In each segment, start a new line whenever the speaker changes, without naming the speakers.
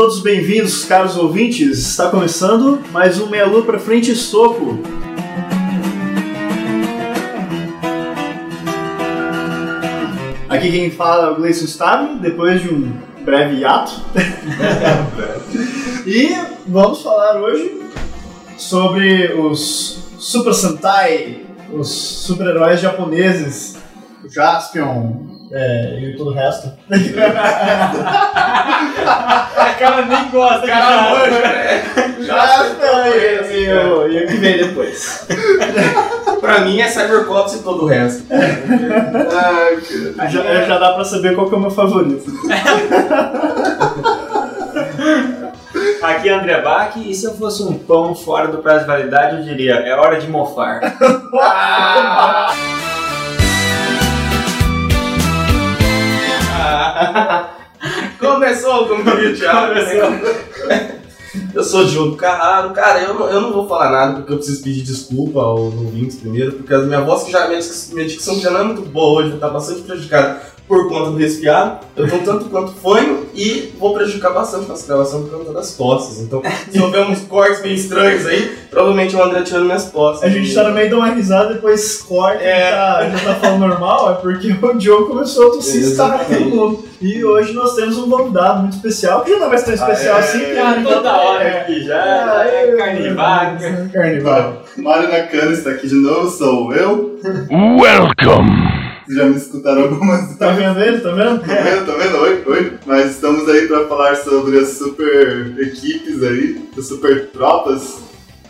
todos bem-vindos, caros ouvintes. Está começando mais um Meia Lua pra Frente Soco. Aqui quem fala é o Gleison Stabile, depois de um breve hiato. e vamos falar hoje sobre os Super Sentai, os super-heróis japoneses, o Jaspion é, e todo o resto.
A cara nem gosta de
Jaspion e, e, o- e o que vem depois.
Pra mim é Cybercops e todo o resto.
Já, já dá pra saber qual que é o meu favorito.
Aqui é André Bach, e se eu fosse um pão fora do prazo de validade, eu diria, é hora de mofar.
Começou como diria o Thiago. Eu sou Diogo Carraro. Cara, eu não, eu não vou falar nada porque eu preciso pedir desculpa aos ouvintes primeiro, porque a minha voz, que já, minha dicção já não é muito boa hoje, tá bastante prejudicada por conta do resfriado. Eu tô tanto quanto fanho e vou prejudicar bastante nossa gravação por conta das tosses. Então, se houver uns cortes bem estranhos aí, provavelmente o André tirando minhas tosses.
A gente tá no meio de uma risada, depois corta
É.
e tá, já tá falando normal, é porque o Diogo começou a tossir e mundo. E hoje nós temos um convidado muito especial, que já não vai ser tão especial
é.
assim, porque
Ah, toda
tá-
hora
é.
aqui já, já é carne de vaca.
Carne vaca.
Mário Nakano está aqui de novo, sou eu.
Welcome.
Vocês já me escutaram algumas
Tá vendo ele? Tá vendo?
Tá vendo? Tá vendo? Oi, oi. Mas estamos aí para falar sobre as super equipes aí, as super tropas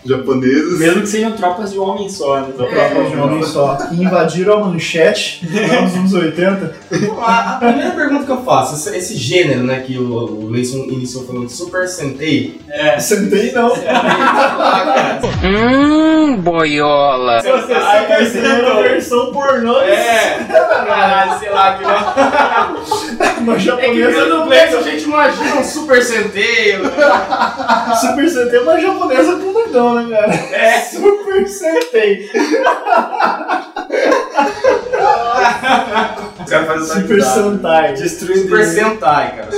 japonesas.
Mesmo que sejam tropas de homem só, né?
Tropas de um homem só. Que invadiram a manchete nos anos 80.
Bom, a, a primeira pergunta que eu faço, esse, esse gênero, né, que o, o Leison iniciou falando de Super.
Sentei não.
Ah, cara,
Hum, boiola.
Se você sabe a segunda versão pornô
É, caralho, sei lá, que não.
uma
É que
japonesa
no Black a gente imagina um Super Sentai.
Super Sentai é uma japonesa com doidão, né, cara? É. Super Sentai.
Os caras fazem essa
Super. Sentai.
Destruindo
Super Sentai, cara.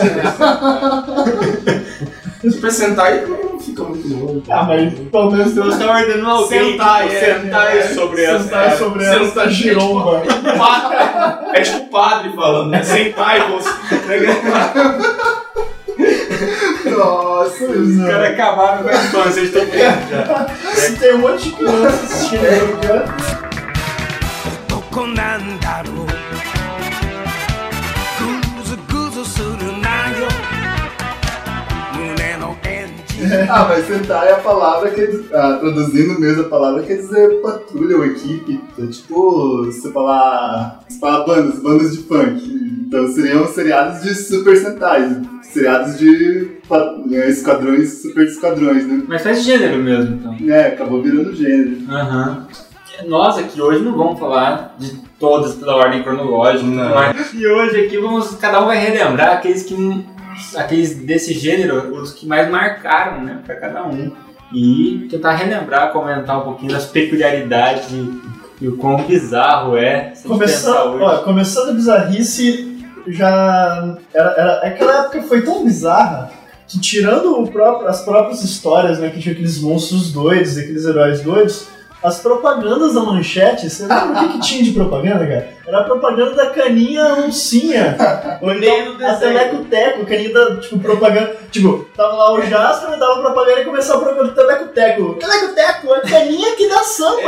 Super Sentai também não fica muito longe.
Ah, mas pelo menos Deus
Você tá ordenando alguém
Sentai,
que
é,
sentai
é,
sobre essa.
Sentai sobre essa
Sentai,
giromba.
É tipo o padre falando, né? Sentai, você.
Nossa,
Os caras acabaram com a infância, eles estão vendo já.
Se tem um monte de criança assistindo aí, cara.
男なんだろう
Ah, mas Sentai é a palavra que ah, traduzindo mesmo a palavra quer dizer patrulha ou equipe. É tipo, você falar, você falar bandas, bandas de funk. Então seriam seriados de Super Sentai. Seriados de eh, esquadrões, super esquadrões, né?
Mas faz gênero mesmo, então.
É, acabou virando gênero.
Aham. Nós aqui hoje não vamos falar de todas pela ordem cronológica,
Não.
mas e hoje aqui vamos cada um vai relembrar aqueles que aqueles desse gênero, os que mais marcaram, né, para cada um e tentar relembrar, comentar um pouquinho das peculiaridades e, o quão bizarro é.
Começando, ó, começando a bizarrice, já. Era, era, aquela época foi tão bizarra que, tirando o próprio, as próprias histórias, né, que tinha aqueles monstros doidos, aqueles heróis doidos, as propagandas da manchete, você lembra o que, que tinha de propaganda, cara? Era a propaganda da caninha oncinha. Ou então a. Teleco-Teco, caninha da, tipo, propaganda. Tipo, tava lá o Jasper, dava propaganda e começava a propaganda do Teleco-Teco. Teleco-Teco, a caninha que dá samba.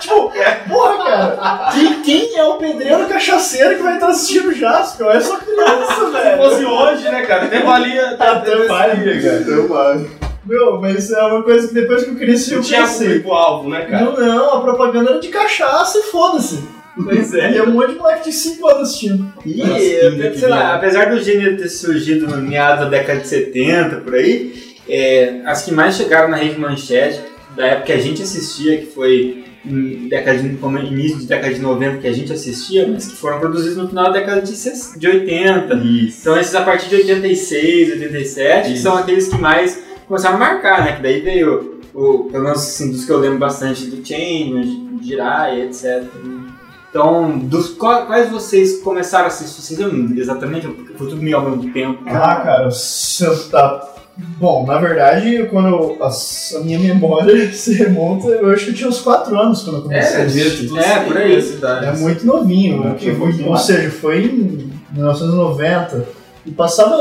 Tipo, porra, cara. Quem, quem é o pedreiro cachaceiro que vai estar assistindo o Jasper? É só criança,
Se
velho.
fosse hoje, né, cara? Até valia.
Até vale,
cara.
Então, mano.
Meu, mas é uma coisa que depois que eu cresci eu
tinha público-alvo, né, cara?
Não, não, a propaganda era de cachaça e foda-se.
Pois
E um monte de moleque de 5 anos assistindo.
E,
Nossa, que
sei lá, apesar do gênero ter surgido no meados da década de 70, por aí, é, as que mais chegaram na rede manchete, da época que a gente assistia, que foi em década de, como início de década de 90 que a gente assistia, mas que foram produzidos no final da década de, de 80.
Isso.
Então esses a partir de 86, 87, que
Isso.
são aqueles que mais começaram a marcar, né? Que daí veio, o, pelo menos assim, dos que eu lembro bastante, do Change, Jiraiya, etc. Então, dos quais vocês começaram a assistir? Vocês lembram exatamente? Foi tudo meio ao mesmo tempo.
Ah, cara, você tá. Bom, na verdade, quando eu- a, a minha memória se remonta, eu acho que eu tinha uns 4 anos quando eu comecei.
É,
a
devia
assistir.
tudo
É,
assim,
por aí.
na cidade.
É muito novinho,
É,
né? ou seja, foi em 1990 e passava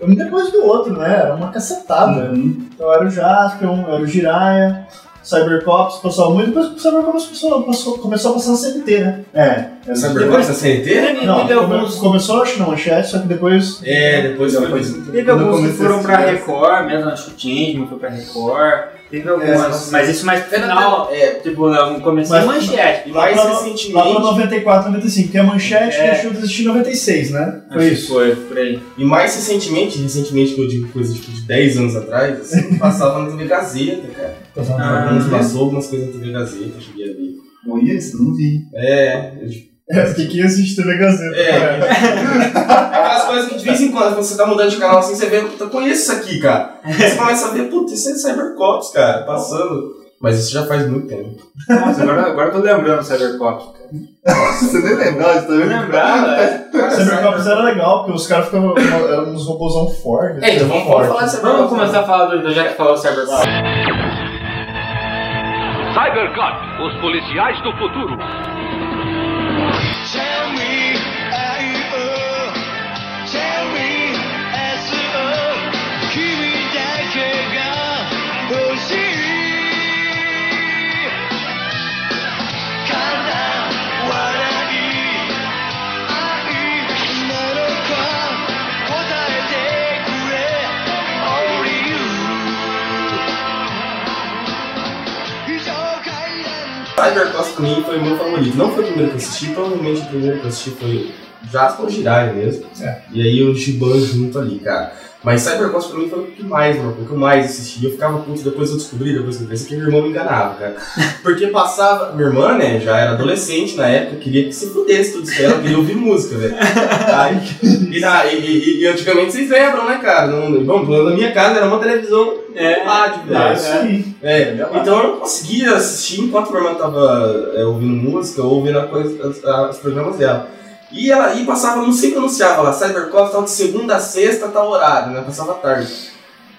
um depois do outro, né? Era uma cacetada.
Uhum.
Então era o Jaspion, era o Jiraiya, Cybercops passava muito, depois o Cybercops passou, passou, começou a passar na CNT, né?
É,
Depois-
depois da CNT?
Não, come-
alguns,
começou acho que na manchete, só que depois.
É, depois
Depois-
teve alguns que foram
a
pra Record, mesmo acho que o Changeman foi pra Record. Teve algumas,
nossa.
mas isso mais pro final,
É,
tipo, no começo
Mas-
manchete.
e mais
Lá pra- Lá pra
recentemente.
94, 95, porque a manchete
É.
deixou de existir em 96, né?
Acho
Foi
que
isso.
Foi, por aí.
E mais recentemente, recentemente que eu digo coisa tipo, de 10 anos atrás, assim, passava na TV Gazeta, cara.
Ah,
Alguns
é.
passou algumas coisas na TV Gazeta, eu cheguei a ver.
Olha isso, não vi.
É, eu, tipo,
É, porque quem assiste TV Gazeta.
É.
cara.
aquelas coisas que de vez em quando, quando você tá mudando de canal assim, você vê, puta, eu conheço isso aqui, cara. Aí você começa a ver, puta, isso é Cybercops, cara, passando. Mas isso já faz muito tempo.
Nossa, agora, agora eu tô lembrando do Cybercop.
Você nem lembrava, você tá vendo?
Lembrava, é.
Cybercops era legal, porque os caras ficavam. eram uns robôzão fortes.
É, então vamos, vamos falar de Cybercops.
Vamos começar a falar do, do já que falou Cybercop.
Cybercop, os policiais do futuro.
Tell me 段
Cybercops pra mim foi o meu favorito. Não foi o primeiro que eu assisti, provavelmente o primeiro que eu assisti foi Jasper Jiraiya mesmo.
É.
E aí o Shiban junto ali, cara. Mas Cybercops pra mim foi o que mais, mano. O que eu mais assisti. Eu ficava puto, depois eu descobri, depois eu pensei que minha irmã me enganava, cara. Porque passava. Minha irmã, né, já era adolescente na época, queria que se fudesse tudo isso. Ela queria ouvir música, velho. Aí, e, na- e- e- e antigamente vocês lembram, né, cara? Não, bom, na minha casa era uma televisão
É.
rádio, velho.
Ah, isso aí.
É, então eu não conseguia assistir enquanto minha irmã tava é, ouvindo música ou ouvindo a coisa, as- a- os programas dela. E ela e passava, não sei que anunciava lá, Cybercops tal de segunda a sexta, tal horário, né? Passava tarde.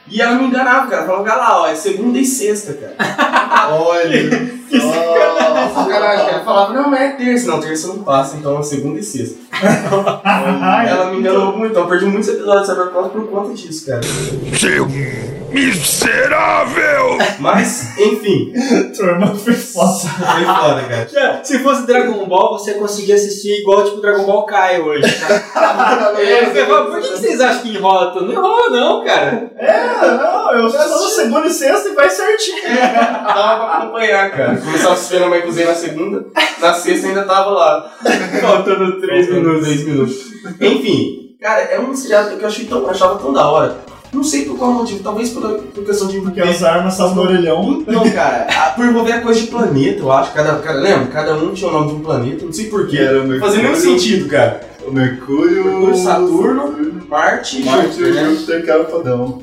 E ela me enganava, cara. Falava, lá, ó, é segunda e sexta, cara.
Olha só.
Sacanagem, cara. Eu falava, não, mas é terça. Não, terça não passa, então é segunda e sexta. ela me enganou muito, então eu perdi muitos episódios de Cybercops por conta disso, cara.
Seu miserável!
Mas, enfim,
Turma foi foda.
foi foda, cara.
Já, Se fosse Dragon Ball, você conseguia assistir igual tipo Dragon Ball Kai hoje. É, você fala, por que, que vocês acham que enrola tanto? Não enrola não, cara.
É, não, eu só no segunda e sexta e vai certinho.
Dava pra acompanhar, cara. Começava a mãe cozinha na segunda, na sexta ainda tava lá.
Faltando três minutos.
Três minutos. Enfim, cara, é um seriado que eu achei tão, eu achava tão da hora. Não sei por qual motivo, talvez por, por questão de
Porque as armas estavam no orelhão.
Não, cara, a- por envolver a coisa de planeta, eu acho. Cada, cada, lembra? Cada um tinha o nome de um planeta, não sei porquê.
Era o
Não
Mercúrio.
fazia nenhum sentido, cara.
O Mercúrio.
Mercúrio, Saturno, Marte,
Marte e
Júpiter, né?
Júpiter que era o fodão.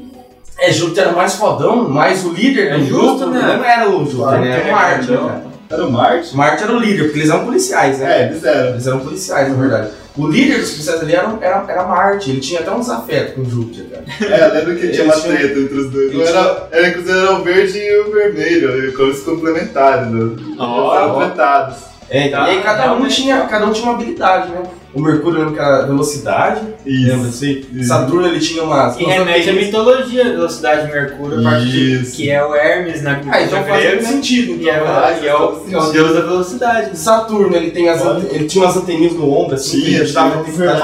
É, Júpiter era mais fodão, mas o líder
É
do
justo,
grupo
né?
não era o Júpiter,
Claro
né? Era
é,
o Marte, né,
então.
cara?
Era o Marte?
Marte era o líder, porque eles eram policiais, né?
É, eles eram.
Eles eram policiais, na verdade. O líder dos policiais ali era, era, era Marte, ele tinha até um desafeto com o Júpiter, cara.
É, lembro que tinha uma
Eles tinham-
treta entre os dois.
Eles
Era, era, inclusive era o verde e o vermelho, cores complementares. Né?
Ó,
Eles eram.
É, então,
Tá,
e aí cada um, tinha, cada um tinha uma habilidade, né? O Mercúrio eu lembro que era velocidade. Lembra disso aí? Saturno ele tinha umas.
Que
umas
remete à
anteninhas.
mitologia da velocidade de Mercúrio, a parte de-
Isso.
que é o Hermes na
Ah, então faz sentido.
E é,
Então,
o- e é o, é o deus da velocidade.
Saturno ele, tem as, ante- ele tinha umas anteninhas no ombro, assim,
Sim,
que ajudava a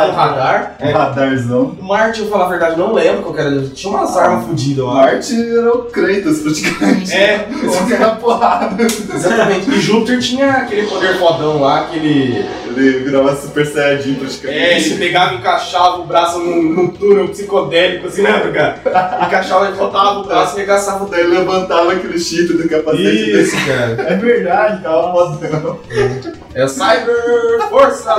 o radar.
Um radarzão.
O Marte, eu vou falar a verdade, não lembro qual que era. Tinha umas armas fodidas, acho.
Marte era o Kratos, praticamente.
É,
Esse era porrada.
exatamente. E Júpiter tinha aquele poder fodão lá, aquele.
Ele virava super saiyajin praticamente.
É, ele pegava e encaixava o braço num, num túnel psicodélico, assim, lembra, cara? Encaixava e botava o braço e arregaçava o
Daí ele levantava aquele chip do capacete.
Isso, cara.
É verdade, cara.
Fodão.
É o Cyber Força?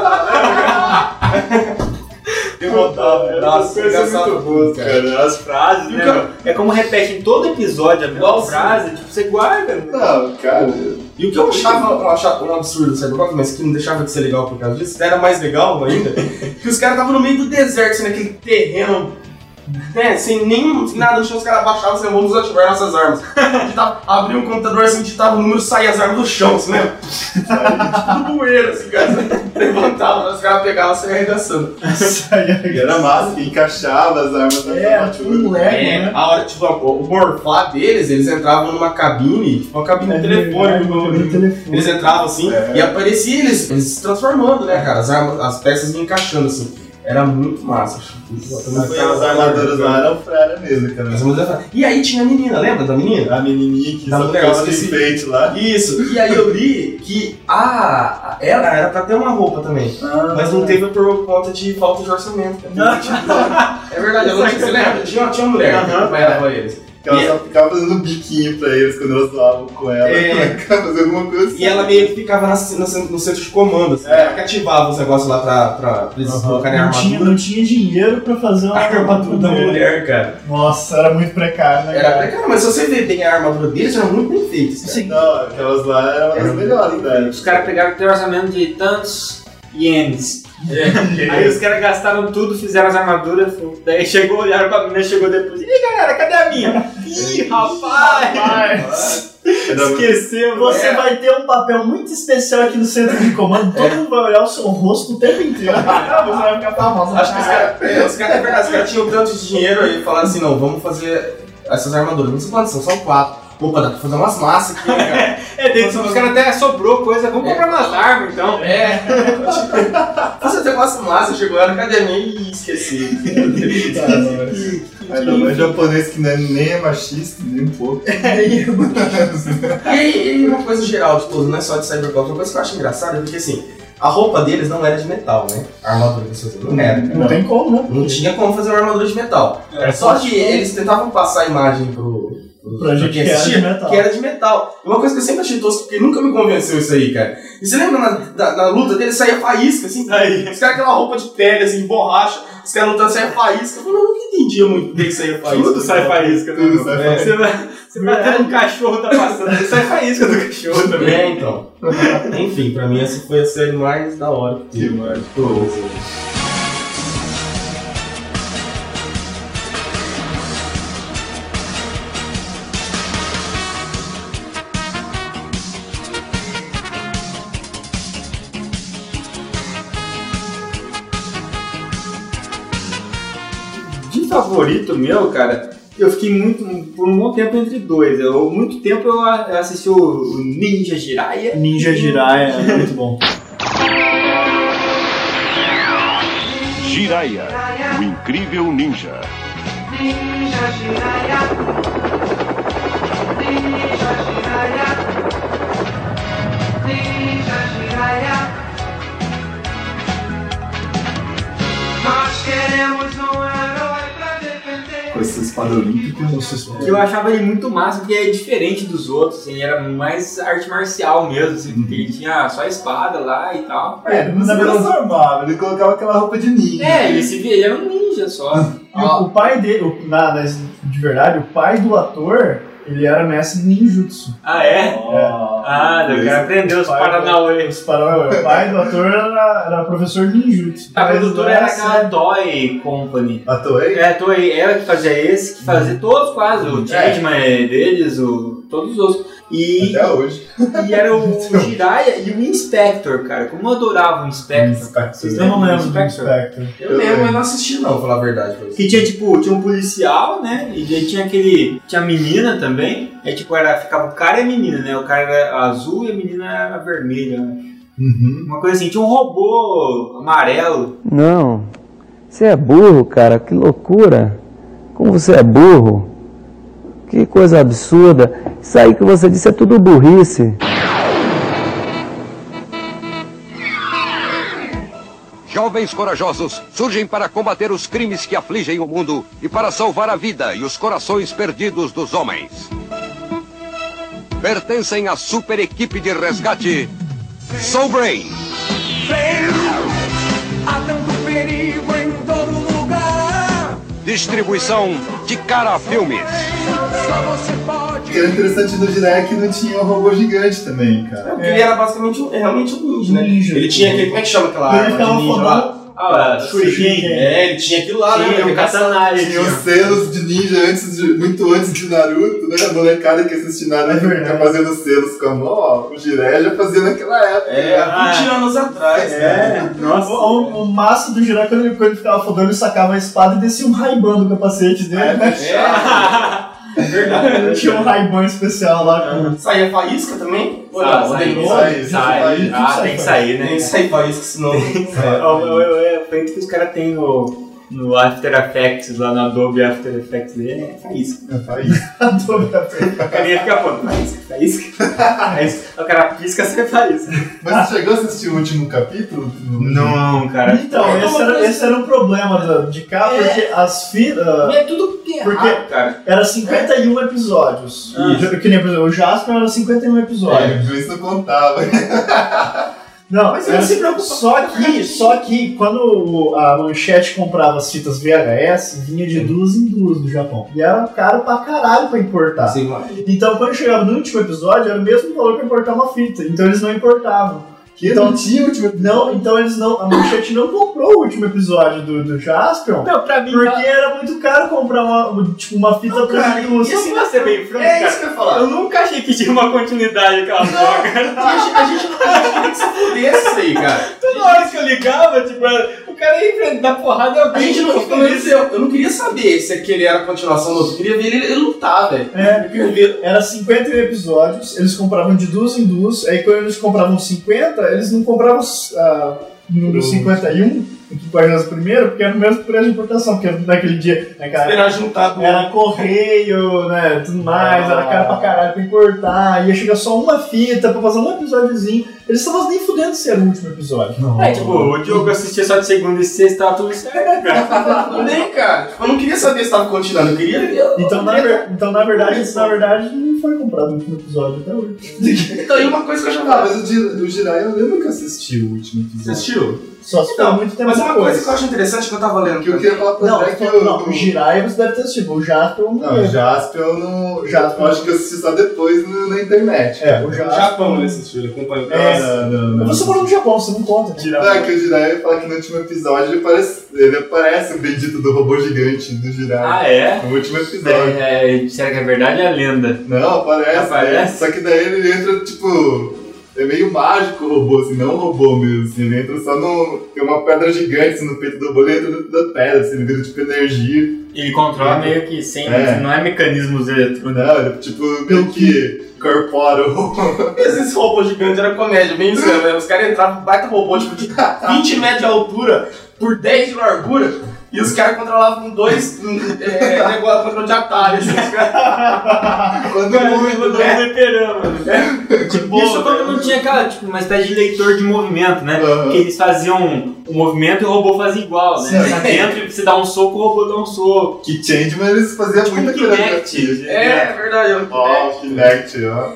Derrotava o braço, arregaçava
muito
cara.
cara. As
Frases, né? É como repete em todo episódio a mesma frase, tipo, você guarda. né?
Não, cara.
E o que eu achava, eu achava um absurdo do Cyberpunk, mas que não deixava de ser legal por causa disso, era mais legal ainda, que os caras estavam no meio do deserto, assim, naquele terreno, né, sem nem sem nada no chão, os caras abaixavam assim, vamos desativar nossas armas. Digitava, abria um computador assim, digitava o número, saía as armas do chão, assim, né? Tudo bueiro, assim, cara. Levantava, os caras pegavam assim, arregaçando.
E era massa, que encaixava as armas da
É,
armadura.
um Lego,
É,
né?
a hora, tipo, o morfar deles, eles entravam numa cabine, tipo, uma cabine de telefone,
no
no-
telefone.
Eles entravam assim
É.
e aparecia eles, eles se transformando, né, cara? As, armas, as peças iam encaixando assim. Era muito massa.
Aquelas armaduras lá eram fralha mesmo, cara.
Eu dizer- E aí tinha a menina, lembra da menina?
A menininha que
Da
só ficava
esqueci.
enfeite lá.
Isso. E aí eu li que a, ela era pra ter uma roupa também. Mas não teve por conta de falta de orçamento. cara. é verdade, ela não tinha, você lembra? Tinha, tinha uma mulher que
Aham.
acompanhava eles.
Que ela
E-
só ficava fazendo biquinho pra eles quando elas falavam com ela.
É.
Ficava fazendo alguma coisa assim.
E ela meio que ficava na- no, no centro de comando, assim. Ela que ativava os negócios lá pra, pra, pra eles colocarem a
Não tinha,
armadura.
não tinha dinheiro pra fazer uma
A armadura da
mulher.
mulher, cara.
Nossa, era muito precário, né?
Era
cara?
precário, mas se você ver bem a armadura deles, era muito bem feita.
Sim.
Não, aquelas lá eram
Era
as melhores, velho.
Os caras pegaram aquele orçamento de tantos ienes. Aí os caras gastaram tudo, fizeram as armaduras. Daí chegou, olharam pra menina, chegou depois. Ih, galera, cadê a minha? Ih, rapaz! Esqueceu,
você
é.
vai ter um papel muito especial aqui no centro de comando. Todo mundo vai olhar o seu rosto o tempo inteiro. Você vai ficar famoso.
Acho que os caras, é, os caras, é os caras tinham tanto de dinheiro aí falaram assim: não, vamos fazer essas armaduras. Não sei quantas são, são quatro. Opa, dá pra fazer umas massas aqui, né, cara?
É, dentro dos caras até sobrou coisa. Vamos comprar umas armas então.
É. Você até umas massas, chegou lá na academia e esqueci.
Ainda mais japonês que não é nem é machista, nem um pouco.
E aí, e uma coisa geral de tudo, não é só de Cyberpunk, uma coisa que eu acho engraçada é porque assim, a roupa deles não era de metal, né? A armadura que eles faziam não era.
Não tem como, né?
Não tinha como fazer uma armadura de metal.
É,
Só que eles tentavam passar a imagem pro, pro,
Pra gente
quem
que era de metal.
que era de metal. E uma coisa que eu sempre achei tosco, porque nunca me convenceu isso aí, cara. E você lembra na, da- na luta dele saía faísca, assim?
Aí.
Os caras aquela roupa de pele, assim, borracha, os caras lutando saia faísca. Eu falei, eu nunca entendia muito bem que saía faísca.
Tudo sai faísca, né?
Tudo sai
É.
Você vai, você vai ter um cachorro tá passando, sai faísca do cachorro também.
É, então. Enfim, pra mim essa foi a série mais da hora que
Que
teve.
mano.
Favorito meu, cara, eu fiquei muito, por um bom tempo entre dois. Eu, muito tempo eu assisti o Ninja Jiraiya.
Ninja Jiraiya é muito bom.
Jiraiya, o incrível ninja.
Ninja Jiraiya. Ninja Jiraiya. Ninja Jiraiya. Nós queremos um
essa espada olímpica.
Que eu achava ele muito massa, porque é diferente dos outros, assim, era mais arte marcial mesmo, assim, porque ele tinha só a espada lá e tal.
É, ele não se transformava, ele colocava aquela roupa de ninja.
É, ele se via, ele era um ninja só.
O, o pai dele, o- na- de verdade, o pai do ator, ele era mestre ninjutsu.
Ah, é?
Ó,
Ah, o cara aprendeu os
Pai-
Paranauê.
Os Paranauê. O pai do ator era, era professor ninjutsu.
A
Mas
produtora era aquela Toy Company.
A Toei?
É, a Toei, ela que fazia esse, que fazia todos quase, o
É.
Changeman é deles, o, todos os outros. E,
Até hoje.
e era o Jiraiya e o Inspector, cara. Como eu adorava o Inspector. Vocês
não
lembram do Inspector?
Eu lembro, mas não assisti não, pra falar a verdade.
Que tinha, tipo, tinha um policial, né? E daí tinha aquele. Tinha a menina também. Aí, tipo, era, ficava o cara e a menina, né? O cara era azul e a menina era vermelha. né?
Uhum.
Uma coisa assim, tinha um robô amarelo.
Não. Você é burro, cara. Que loucura. Como você é burro. Que coisa absurda. Isso aí que você disse é tudo burrice.
Jovens corajosos surgem para combater os crimes que afligem o mundo e para salvar a vida e os corações perdidos dos homens. Pertencem à super equipe de resgate Soul Brain.
Há tanto perigo.
Distribuição de Cara Filmes.
Só você pode.
O que era interessante do Jiraiya é que não tinha um robô gigante também, cara.
Porque ele era basicamente um, é realmente um ninja, né?
Ninja.
Ele tinha aquele. Como é que chama aquela
Ele
arma de ninja lá?
Ah,
Shuriken.
É, ele tinha aquilo lá, né?
Tinha
Ele
o katana, ele
Tinha os selos de ninja antes de, muito antes de Naruto, né? A molecada que assiste Naruto
É
fica fazendo selos com a mão, ó. O Jiraiya já fazia naquela época.
É, há
Ah.
20 anos atrás.
É,
Nossa.
O, o, o massa do Jiraiya, quando ele, quando ele ficava fodendo, ele sacava a espada e descia um Raiban do capacete dele, né?
É verdade.
Tinha um Raiban especial lá com...
Saía faísca também?
Ah, sai,
Tem-
sai,
sai.
sai,
Ah, tem que
sai.
sair, né?
Nem sai faísca, senão.
Ó, eu- eu- É, foi que os caras têm no, no After Effects, lá no Adobe After Effects, é faísca.
É, faz.
O carinha fica falando, faísca, faísca. faísca. O cara pisca, você faísca.
Mas você chegou a assistir o último capítulo?
Não, cara.
Então, esse era, esse era um problema da- de cá, porque as fitas...
É tudo errado,
Porque-
cara.
Era 51 episódios.
Isso.
Que nem, por exemplo, o Jasper era 51 episódios.
É, isso não contava.
Não,
Mas ele se preocupa
só que, só que quando a manchete comprava as fitas VHS, vinha de duas em duas do Japão. E era caro pra caralho pra importar.
Sim.
Então quando chegava no último episódio, era o mesmo valor pra importar uma fita. Então eles não importavam.
Que
Então-
não tinha o último episódio.
Não, então eles não. A manchete não comprou o último episódio do, do Jaspion.
Não, pra mim,
Porque era muito caro comprar uma, tipo, uma fita pra
cara,
duas.
e assim, pra ser bem franco,
É
cara,
isso que eu ia falar.
eu nunca achei que tinha uma continuidade aquela porra, cara.
A gente, a gente não a gente queria que se fudesse isso aí, cara.
Toda hora que eu ligava, tipo, cara ia enfrentar porrada e
A
alguém
gente não,
ficou
eu, eu, eu não queria saber se aquele era a continuação do outro. Eu queria ver ele, ele lutar, velho.
É,
ver.
Era 51 episódios, eles compravam de duas em duas, aí quando eles compravam 50, eles não compravam o número 51, que Guardiões primeiro, porque era o mesmo preço de importação, porque naquele dia, né, cara,
Esperar juntar do.
era correio, né, tudo mais, era caro pra caralho pra importar, ia chegar só uma fita pra fazer um episódiozinho, eles estavam nem fudendo se era o último episódio.
É, tipo, o Diogo assistia só de segunda e sexta, tava tudo certo, cara.
Bem, cara. Eu não queria saber se tava continuando, eu queria ver.
Então, na, ver- então, na verdade, na verdade, não foi comprado o último episódio até hoje.
Então, e uma coisa que eu já
Ah,
falava.
mas o, Ji- o Jiraiya eu lembro que eu assisti o último
Você
episódio.
assistiu?
Só se for muito tempo
Mas uma coisa que eu acho interessante que eu tava lendo.
Que eu queria falar pra
Não,
André que
não,
eu...
não, o Jiraiya você deve ter assistido, o Jasper eu não
Não, o. Jasper eu não...
Jasper.
Eu acho que eu assisti só depois no- na internet.
É, o
No
Jasper...
Japão ele assistiu, ele acompanhou.
É.
Não, não, não.
Você morou no Japão, você não conta.
Não, é que o Jiraiya fala que no último episódio ele aparece, ele aparece o bendito do robô gigante do Jiraiya.
Ah, é?
No último episódio.
É, é, será que é verdade ou é lenda?
Não, aparece.
Aparece?
né? Só que daí ele entra, tipo. É meio mágico o robô, assim, não um robô mesmo. Assim, ele entra só no. Tem uma pedra gigante assim, no peito do robô, ele entra dentro da pedra, assim, ele vira tipo energia.
Ele controla meio que sem.
É.
Não é mecanismos eletrônicos.
Não, ele tipo meio que incorpora o robô.
Esses robôs gigantes era comédia, bem isso mesmo. né? Os caras entravam, baita robô, tipo, de 20 metros de altura por 10 de largura. E os caras controlavam com dois hum, é, negócio controle de atalho. Assim, os caras-
Quando
Cara,
muito, né?
não fliperama, né? Tipo, isso quando não tinha aquela, tipo, uma espécie de leitor de movimento, né? Que eles faziam o movimento e o robô fazia igual, né?
Sim.
Tá dentro e você dá um soco, o robô dá um soco.
Que Changeman eles faziam
Tipo um
muita
Kinect.
coreografia.
É, é verdade. eu-
Ó, o Kinect, ó.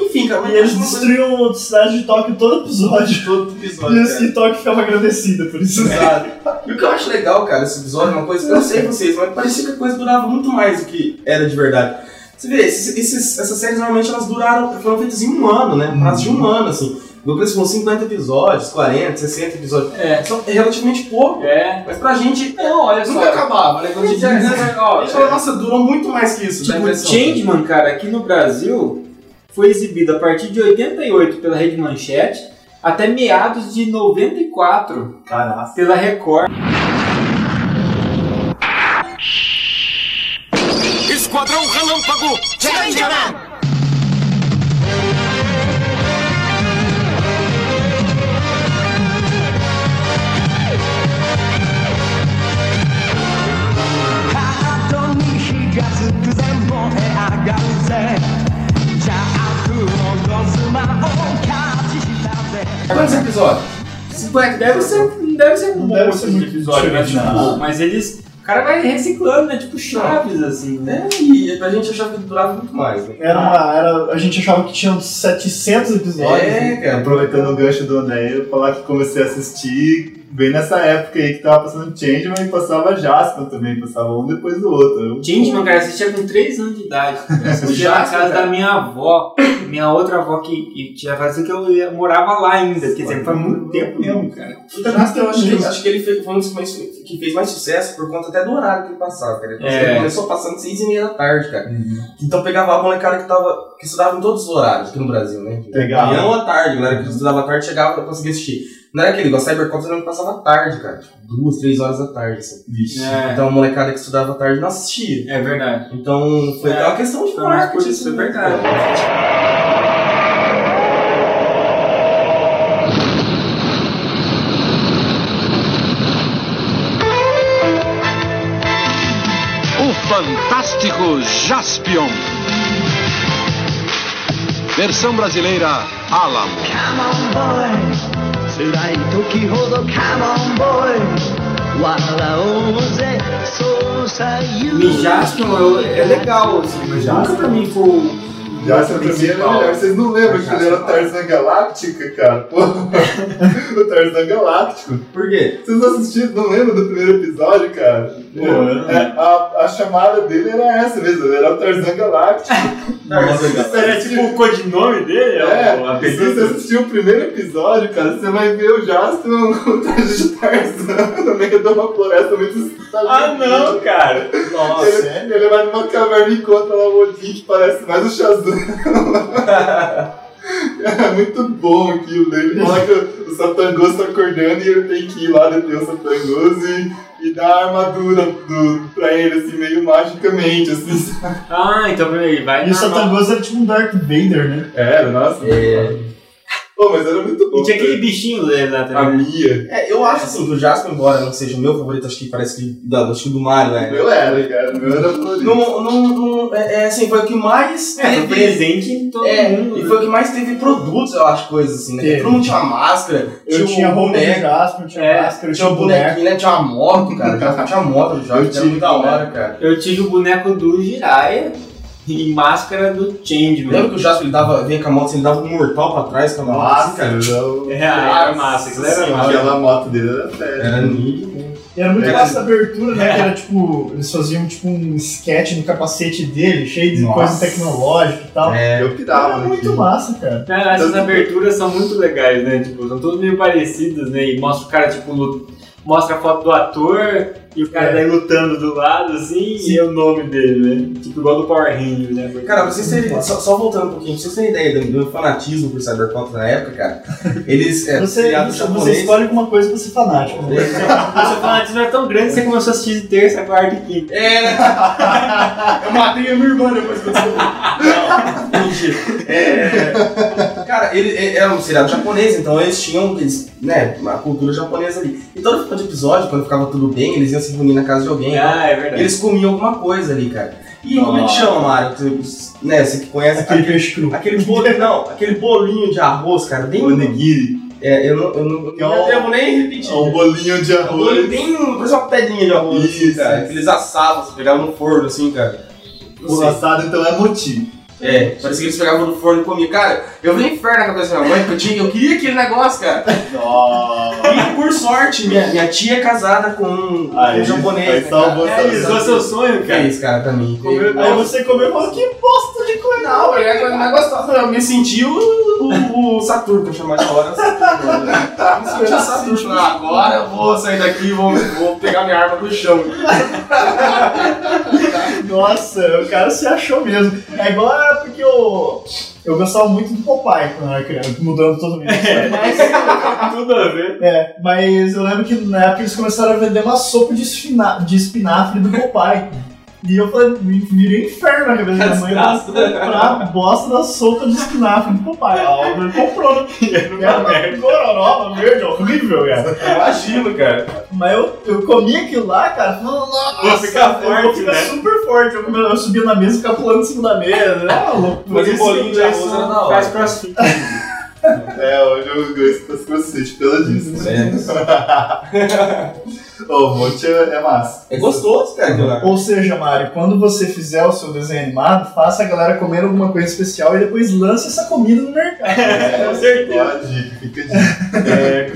Enfim, cara,
E
mas
eles
coisa-
destruíam a cidade de Tóquio todo episódio.
todo
E,
episódio. cara.
assim, Tóquio ficava agradecida por isso.
Exato. E o que eu acho legal, cara, esse episódio, é uma coisa que eu não sei vocês, mas parecia que a coisa durava muito mais do que era de verdade. Você vê, esses, esses- essas séries normalmente elas duraram, foram feitas em um ano, né? Prazo de um ano, assim. No começo foram 50 episódios, 40, 60 episódios.
É.
São relativamente pouco.
É.
Mas pra gente,
Não, olha só.
nunca acabava, né? Quando a gente,
é, né, ó,
a gente fala, nossa, durou muito mais que isso.
Tipo. Changeman, cara, aqui no Brasil foi exibido a partir de 88 pela Rede Manchete até meados de 94
Caraca.
pela Record.
Relâmpago!
Quantos episódios?
50, deve ser, deve ser um
deve
monte
ser
de episódio, né? Tipo, mas eles. O cara vai reciclando, né? Tipo chaves, assim, né?
É, e a gente achava que durava muito mais, né?
Era uma, era, a gente achava que tinha uns 700 episódios.
É, cara.
Aproveitando o gancho do Onéio, eu falar que comecei a assistir bem nessa época aí que tava passando Changeman e passava Jasper também, passava um depois do outro. Eu-
Changeman, cara, assistia com 3 anos de idade. Eu assistia na
Jasper,
casa
cara.
da minha avó, minha outra avó que, que tinha falecido que eu ia- morava lá ainda. Quer dizer, faz muito tempo mesmo, cara.
O Jasper, eu acho que, acho que ele fez, foi um dos que, mais, que fez mais sucesso por conta até do horário que ele passava, cara. Ele
É.
começou passando seis e meia da tarde, cara. Então pegava a molecada que, tava, que estudava em todos os horários aqui no Brasil, né?
Pegava.
Manhã ou à tarde, galera que estudava à tarde chegava pra conseguir assistir. Não era aquele, igual Cybercops não passava à tarde, cara. Tipo, duas, três horas da tarde, assim.
É,
Então a molecada que estudava à tarde não assistia.
é verdade.
Então foi
É.
até uma questão de
por
marketing.
isso, é
assim,
verdade.
O Fantástico Jaspion. Versão brasileira Alamo.
辛い時ほどカモンボーイ笑おうぜそうさ
Me Jaspion eu- é legal, assim, mas nunca pra mim foi o.
Jasper pra mim era melhor. Vocês não lembram que ele era o Tarzan Galáctica, cara? Pô, o Tarzan Galáctico.
Por quê?
Vocês não assistiram, não lembram do primeiro episódio, cara? Pô, é, a, a chamada dele era essa mesmo, era o Tarzan Galáctico.
Nossa.
Era tipo o codinome dele?
É,
o
se
apelido?
você assistir o primeiro episódio, cara, você vai ver o Jasper com o traje de Tarzan no meio de uma floresta muito
Ah, não, cara.
Ele, ele vai numa caverna e encontra lá o Odin que parece mais o Shazam. É muito bom aquilo dele. Fala que o, Satangoso tá acordando e ele tem que ir lá deter o Satangoso e, e dar a armadura do, pra ele, assim, meio magicamente, assim. sabe?
Ah, então peraí, vai
E o. Satangoso era tipo um Darth Vader, né?
É, nossa.
É,
Pô, mas era muito bom.
E tinha aquele bichinho dele lá
A
também.
Mia.
É, eu acho assim que o Jasper, embora não seja o meu favorito, acho que parece que da, acho que do Mario,
O
né?
meu era, cara. O meu era favorito.
Não, não, não, é, é assim, foi o que mais
É, foi
teve.
presente em todo
É,
mundo.
e
né?
foi o que mais teve produtos, eu acho, coisas assim, né? Todo mundo tinha uma máscara,
Eu tinha
um
roupa do
boneco,
Jasper, eu tinha
É,
máscara, eu
tinha um
boneco.
bonequinho, né? Tinha uma moto, cara. Tinha moto do Jasper, era muito da hora, cara.
Eu tive o boneco do Jiraiya e máscara do Changeman.
Lembra que o Jasper ele dava, vinha com a moto, assim, ele dava um mortal pra trás com a moto, assim, cara?
É, era massa, aquilo era massa.
Aquela moto dele era fera.
Era nível.
E era muito
É.
massa a abertura, né? Que era tipo, eles faziam tipo um sketch no capacete dele, cheio de
Nossa.
coisa tecnológica e tal.
É,
Eu pirava.
Era muito
naquilo.
massa, cara.
Cara, essas aberturas são muito legais, né? Tipo, são todas meio parecidas, né? E mostra o cara, tipo, lu- mostra a foto do ator e o cara
É.
daí lutando do lado, assim, e é o nome dele, né? Tipo, igual do Power Rangers, né?
Cara, pra vocês terem, só, só voltando um pouquinho, pra vocês terem ideia do, do meu fanatismo por Cyberpunk na época, cara, eles. É,
Você, você,
japonês-
escolhe alguma coisa pra ser fanático. Né?
O seu fanatismo é tão grande que você começou a assistir de terça, quarta e quinta.
É, né? Eu matei a minha irmã depois que eu descobri. Não, mentira. É, cara, ele, é- era um seriado japonês, então eles tinham eles, né, uma cultura japonesa ali. E todo final de episódio, quando ficava tudo bem, eles iam se reunir na casa de alguém.
Ah, é
então,
verdade.
eles comiam alguma coisa ali, cara. E como é que chama, Mário? Tu- Né, você que conhece
Aquele peixe cru.
Aquele bolinho, não, aquele bolinho de arroz, cara, bem.
Onigiri.
É, eu não, eu não, eu
é
não devo nem repetir.
É um bolinho de
É um bolinho
arroz.
bem. Parece uma pedrinha de arroz, assim,
Isso,
cara.
isso.
Que eles assavam, você pegava no forno, assim, cara.
O assado então é moti.
É, parecia que eles pegavam no forno e comiam. Cara, eu vi um inferno na cabeça da minha mãe, porque eu, tinha, eu queria aquele negócio, cara.
Nossa.
E por sorte, minha, minha tia é casada com um,
Aí-
um japonês.
aí
né,
salvou
cara?
Realizou seu sonho,
Que
cara.
é isso, cara, pra mim.
Comeu-
Aí você comeu e falou, que bosta de coisa.
Não, é gostosa. Eu me senti o, o, o Saturno, pra chamar de hora. Saturno, né? Me senti o Saturno. Falei, Agora eu vou sair daqui e vou, vou pegar minha arma do chão.
Nossa, o cara se achou mesmo. É igual a- porque o, Eu gostava muito do Popeye quando eu era criança, mudando totalmente.
Tudo a ver.
É, mas eu lembro que na época eles começaram a vender uma sopa de, espina- de espinafre do Popeye. E eu falei, me virei inferno na cabeça da minha mãe pra comprar bosta da sopa de espinafre do Popeye. A Albert comprou.
Era
gororoba verde, horrível, cara.
Imagino, cara.
Mas eu, eu comi aquilo lá, cara, falando, nossa,
Vou ficar
vou
forte,
ficar
né?
super forte. Eu, eu subia na mesa e ficava pulando em cima da mesa. Loucura.
Mas o bolinho de arroz era da hora.
Faz crossfit.
É, hoje eu gosto das crossfit pela disso. O monte é, é massa.
É gostoso, cara.
Ou seja, Mário, quando você fizer o seu desenho animado, faça a galera comer alguma coisa especial e depois lance essa comida no mercado.
É,
Com certeza.
Dica, fica a dica.
É,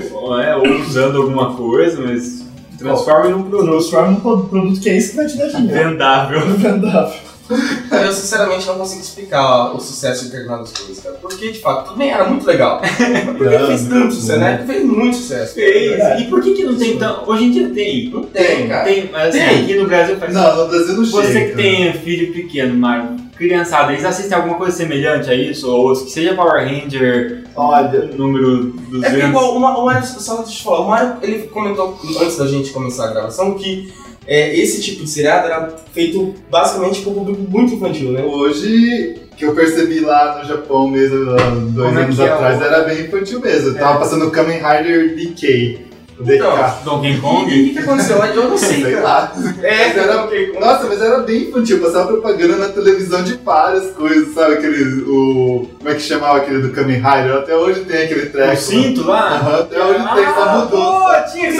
é, ou usando alguma coisa, mas transforma em um produto
Transforma num pro- produto que é isso que vai te dar dinheiro.
vendável.
Vendável.
Eu sinceramente não consigo explicar o sucesso de determinadas coisas, cara. Porque, de fato, tudo bem, era muito legal. Mas por que fez tanto sucesso, né? Porque fez muito sucesso.
Fez. E por que, que não tem tão. Hoje em dia tem.
Não tem, cara.
Tem, mas assim,
Tem.
aqui no Brasil faz.
Não, no Brasil não
Você
chega.
que tem filho pequeno, Mário, criançada, eles assistem alguma coisa semelhante a isso? Ou que seja Power Ranger
Olha,
número
É
200?
porque igual o, Ma- o Mário, só deixa eu te falar, o Mário ele comentou antes da gente começar a gravação que é, esse tipo de seriado era feito basicamente para o público muito infantil, né?
hoje que eu percebi lá no Japão mesmo, há dois
Como é
anos
é
atrás,
o-
era bem infantil mesmo.
É.
Tava passando o Kamen Rider DK.
Então,
Donkey Kong?
o que, que aconteceu? Eu não sei,
Sei lá.
É,
Mas era- Nossa, mas era bem infantil, passava propaganda na televisão de várias coisas, sabe? Aquele. O. Como é que chamava aquele do Kamen Rider? Até hoje tem aquele
O
treco.
cinto lá?
Aham, até hoje tem, só
Ah,
mudou.
pô,
só-
tinha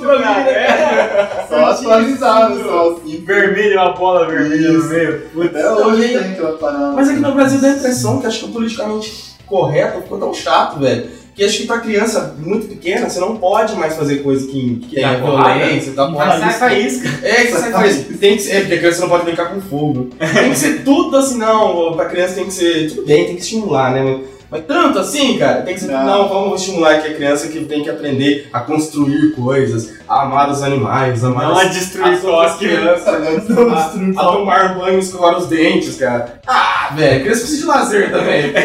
pra mim,
cara.
né?
É.
Só atualizaram só o cinto.
Vermelho, uma bola vermelha no meio. Putz.
Até hoje
Não,
tem aquela parada.
Mas aqui no Brasil dá a impressão que acho que o politicamente correto ficou tão chato, velho. Que acho que pra criança muito pequena, você não pode mais fazer coisa que, que
porrada.
violência, dá
Vai
porrada.
sai faísca.
É, que você faz. Tem que ser, é, porque a criança não pode brincar com fogo. Tem que ser tudo assim, não. Pra criança tem que ser. Tudo bem, tem que estimular, né? Mas, mas tanto assim, cara, tem que ser.
Não.
Não, vamos estimular aqui a criança que tem que aprender a construir coisas, a amar os animais, amar
Não a
as,
destruir
as outras
Tóquio.
crianças,
Não
a,
destruir
a tomar banho e escovar os dentes, cara. Ah, velho, criança precisa de lazer também.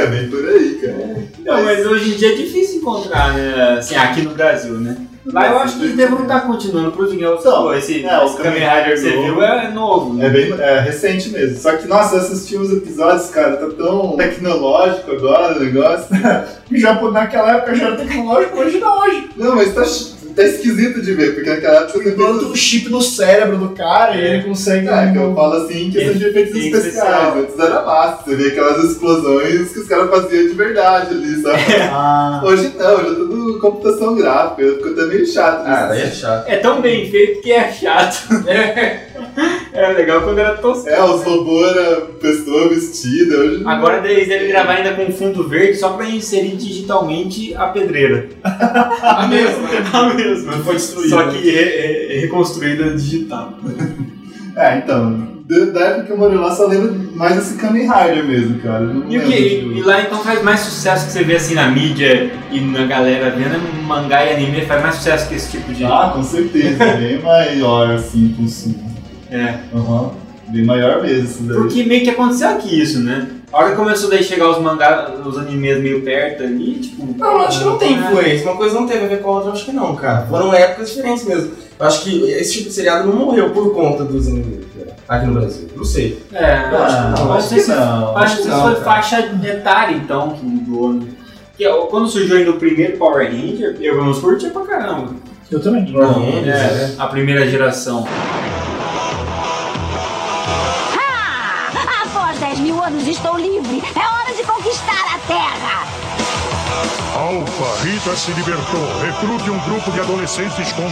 É bem por aí, cara.
Não, mas hoje em dia é difícil encontrar, né? Assim, aqui no Brasil, né? Lá eu acho que eles devem estar continuando produzindo.
Então,
esse,
é, o
esse Kamen Rider que você viu é novo. né?
É bem é, recente mesmo. Só que, nossa, eu assisti os episódios, cara, tá tão tecnológico agora o negócio.
Japão naquela época já era tecnológico, hoje não hoje.
Não, mas tá, tá esquisito de ver, porque naquela época você
Implanta
fez
um chip no cérebro do cara e ele consegue.
É, que eu falo assim em questão de efeitos
Efeito
especiais.
especial.
Antes era massa, você vê aquelas explosões que os caras faziam de verdade ali, sabe?
Ah,
Hoje não, hoje é tudo computação gráfica, ficou até meio chato.
Ah, daí é chato.
É tão bem feito que é chato. Era legal quando era tosco.
É, os robôs eram pessoa vestida, hoje.
Agora eles devem gravar ainda com fundo verde só pra inserir digitalmente a pedreira.
A mesma.
A mesma.
Não foi destruída.
Só que re- re- reconstruída digital.
É, então, da época que eu morei lá, só lembro mais desse Kamen Rider mesmo, cara.
E o que? E lá então faz mais sucesso que você vê assim na mídia e na galera vendo é mangá e anime faz mais sucesso que esse tipo de.
Ah, com certeza, bem maior assim, consumo.
É.
Aham. Bem maior mesmo isso daí.
Porque meio que aconteceu aqui isso, né? A hora que começou daí chegar os mangás, os animes meio perto ali, tipo.
Não, acho que não tem influência. Uma coisa não teve a ver com a outra, acho que não, cara. Foram épocas diferentes mesmo. Eu acho que esse tipo de seriado não morreu por conta dos inimigos cara, aqui no Brasil. Não sei.
É,
Eu acho que não,
acho que
se-
não.
Acho que
não,
foi
cara.
faixa etária então que mudou, né? Porque ó, quando surgiu ainda o primeiro Power Ranger, eu não curtia pra caramba.
eu também.
É, a primeira geração.
Mil anos estou livre. É hora de conquistar a Terra.
Alfa, Rita se libertou. Recrute um grupo de adolescentes com.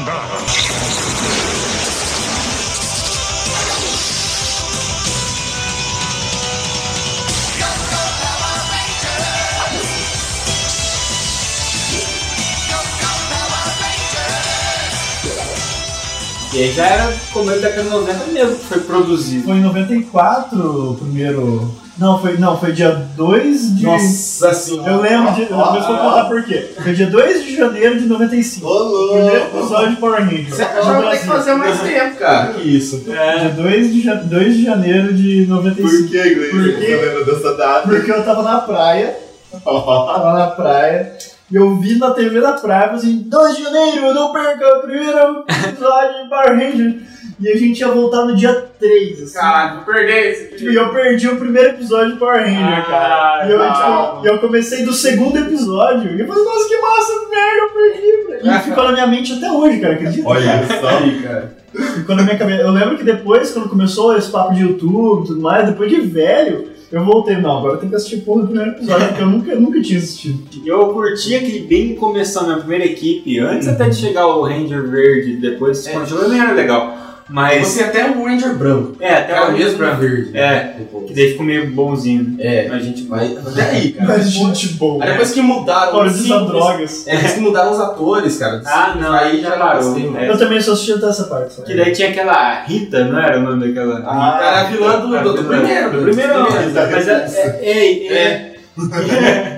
E aí já era começo da década de 90 mesmo que foi produzido.
Foi em 94 o primeiro. Não, foi, não, foi dia 2 de.
Nossa senhora.
Eu lembro, de, eu vou contar por quê. Foi dia 2 de janeiro de 95.
Ô, louco.
Primeiro episódio de Power Rangers.
Você já vai ter que fazer mais tempo, cara. Que isso.
Dia 2 de, ja- 2 de janeiro de 95.
Por que, Gleice?
Por quê?
Você lembra dessa data?
Porque eu tava na praia, tava na praia, e eu vi na TV da praia, assim, 2 de janeiro, não perca o primeiro episódio de Power Rangers. E a gente ia voltar no dia 3, assim.
Caralho, perdi esse
Tipo, e eu perdi o primeiro episódio de Power Ranger, cara. E eu, tipo, eu comecei do segundo episódio, e eu falei, nossa, que massa, merda, eu perdi. velho. E ficou na minha mente até hoje, cara, acredita?
Olha só.
Aí, cara.
Ficou na minha cabeça. Eu lembro que depois, quando começou esse papo de YouTube e tudo mais, depois de velho, eu voltei, não, agora eu tenho que assistir porra do primeiro episódio, porque eu nunca, nunca tinha assistido.
Eu curti aquele bem começando na primeira equipe, antes até de chegar o Ranger Verde, depois
É.
continuou também era legal. Mas.
Você até o Ranger branco.
É, até
Era
o
mesmo
pra
verde.
É, que daí ficou meio bonzinho. né?
É.
A gente
Mas até aí, cara.
Mas gente boa.
Aí depois que mudaram
Fora usar
simples-
drogas.
É, depois que mudaram os atores, cara.
Ah, não,
aí já
parou.
não gostei,
É.
Eu também só assisti até essa parte. só.
Que daí tinha aquela Rita, não era o nome daquela?
Ah, era a vilã do, do, do primeiro.
Do primeiro,
do primeiro.
Mas é. é, é, é.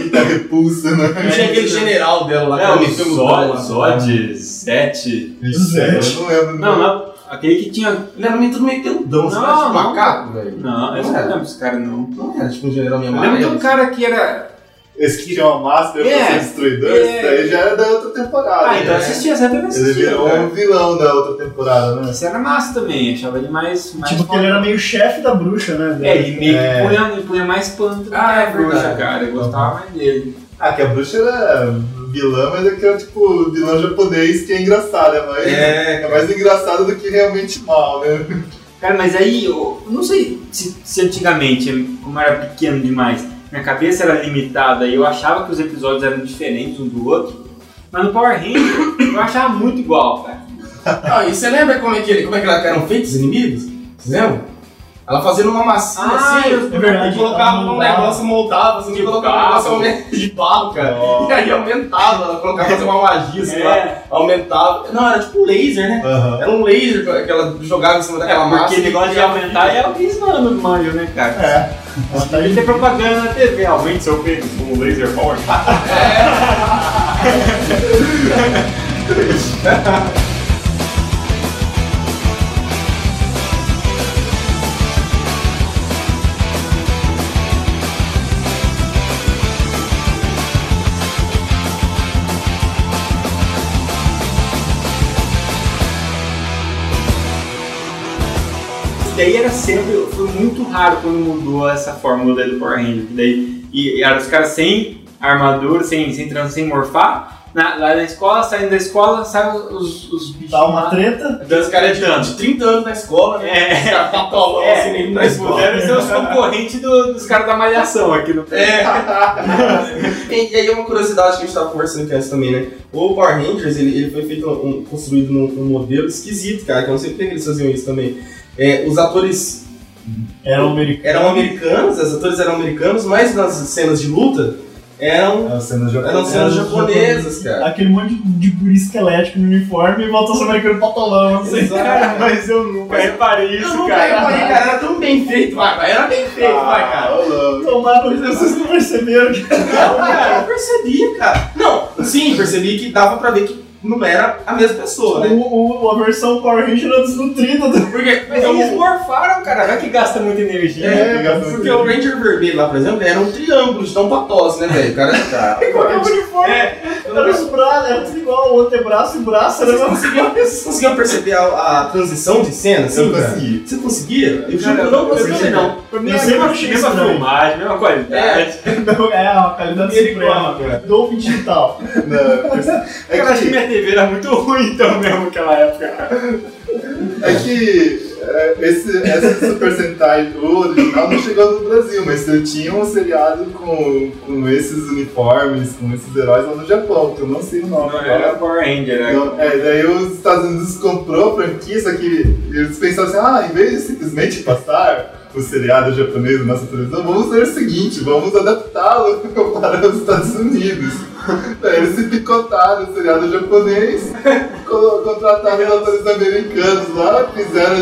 E tá repulsa, né?
Não tinha aquele general dela lá,
É, o Zod. Zod, Zete.
Zé.
Eu não lembro.
Não, não. Aquele que tinha.
Ele era meio tudo meio peludão,
Não,
era tipo
não.
macaco, velho.
Não, eu não lembro desse cara não.
Não era tipo um general meio
Eu lembro de um cara que era.
Esse que tinha uma máscara
É.
pra ser destruidor,
É.
esse daí já era da outra temporada.
Ah, então
né?
assistia, essa
Ele
assistia.
virou
cara.
um vilão da outra temporada, né?
Esse era massa também, achava ele mais. mais
Tipo, que ele era meio chefe da bruxa, né?
É, ele meio
É.
que punha, punha mais pano do que
Ah, é
a bruxa,
verdade.
cara. Eu gostava mais dele.
Ah, que a bruxa era vilã, mas é que é tipo vilão japonês que é engraçado, é mais,
É,
é mais engraçado do que realmente mal, né?
Cara, mas aí, eu não sei se, se antigamente, como era pequeno demais, minha cabeça era limitada e eu achava que os episódios eram diferentes um do outro. Mas no Power Ranger, eu achava muito igual, cara.
Ah, e você lembra como é que, como é que eram feitos os inimigos? Vocês lembram? Ela fazia numa massinha
Ah,
assim,
é verdade.
e colocava num
Ela
negócio, montava, assim,
De
colocava um negócio de barro, cara. E aí aumentava, ela colocava fazer uma magia, sei lá,
É.
aumentava. Não, era tipo laser, né?
Aham.
Era um laser que ela jogava em cima daquela massa.
Porque negócio de aumentar é o que mandam no manjo, né, cara?
É. Tá
Tem propaganda na TV, aumente seu pênis com laser power. daí era sempre, foi muito raro quando mudou essa fórmula do Power Ranger. que Daí, e, e eram os caras sem armadura, sem, sem, trans, sem morfar. Na, lá na escola, saindo da escola, saem os, os bichos.
Dá uma treta.
Então, os caras de, de 30 anos na escola, né?
É.
Os caras patolão
É,
assim nem na
Mas
escola.
devem ser os concorrentes do- dos caras da malhação aqui no
É. e, e aí uma curiosidade que a gente tava conversando aqui antes também, né? O Power Rangers, ele, ele foi feito, um- construído num, num modelo esquisito, cara, que eu não sei por que eles faziam isso também. É, os atores
Era um americano.
eram americanos, os atores eram americanos, mas nas cenas de luta eram,
Eram cenas
eram
japonesas.
cenas japonesas, cara.
Aquele monte de guri esquelético no uniforme e voltou ser americano patolão, não sei.
Exato.
Mas eu nunca reparei
Eu
isso,
não
cara.
reparei, cara, era tão bem feito, vai, vai, era bem feito, vai, cara.
Ah, ô, louco.
Tomara, vocês não perceberam que
Não, cara, eu percebi, cara. Não, sim, percebi que dava pra ver que não era a mesma pessoa, né?
o, o- a versão Power Ranger era desnutrida do
Porque,
Mas eles morfaram, cara. Vai que gasta muita energia.
É, gasta
porque
muito
o Ranger vermelho lá, por exemplo, era um triângulo de tão patose, né, velho? O cara tá.
qualquer uniforme. Era os braços, era tudo igual, o antebraço e o braço, era
conseguiam, vocês conseguiam perceber a, a transição de cena, assim?
Eu
cara?
consegui.
Você conseguia? Eu juro eu não
eu
conseguia.
também não. Pra mim
Eu
é mesma,
achei
mesma filmagem, mesma qualidade.
Não, é a qualidade suprema.
cara.
Dolby digital.
Não, é
Cara, acho que
que,
minha TV era muito ruim então mesmo naquela época, cara.
é que é, esse, essa Super Sentai, o original não chegou no Brasil, mas eu tinha um seriado com, com esses uniformes, com esses heróis lá no Japão, que eu não sei o nome
Não
agora.
era Power Ranger, era
Não, é, daí os Estados Unidos comprou a franquia, só que eles pensaram assim, ah, em vez de simplesmente passar o seriado japonês na nossa televisão, vamos fazer o seguinte, vamos adaptá-lo para os Estados Unidos. Daí eles se picotaram o seriado japonês, co- contrataram os atores americanos lá, fizeram,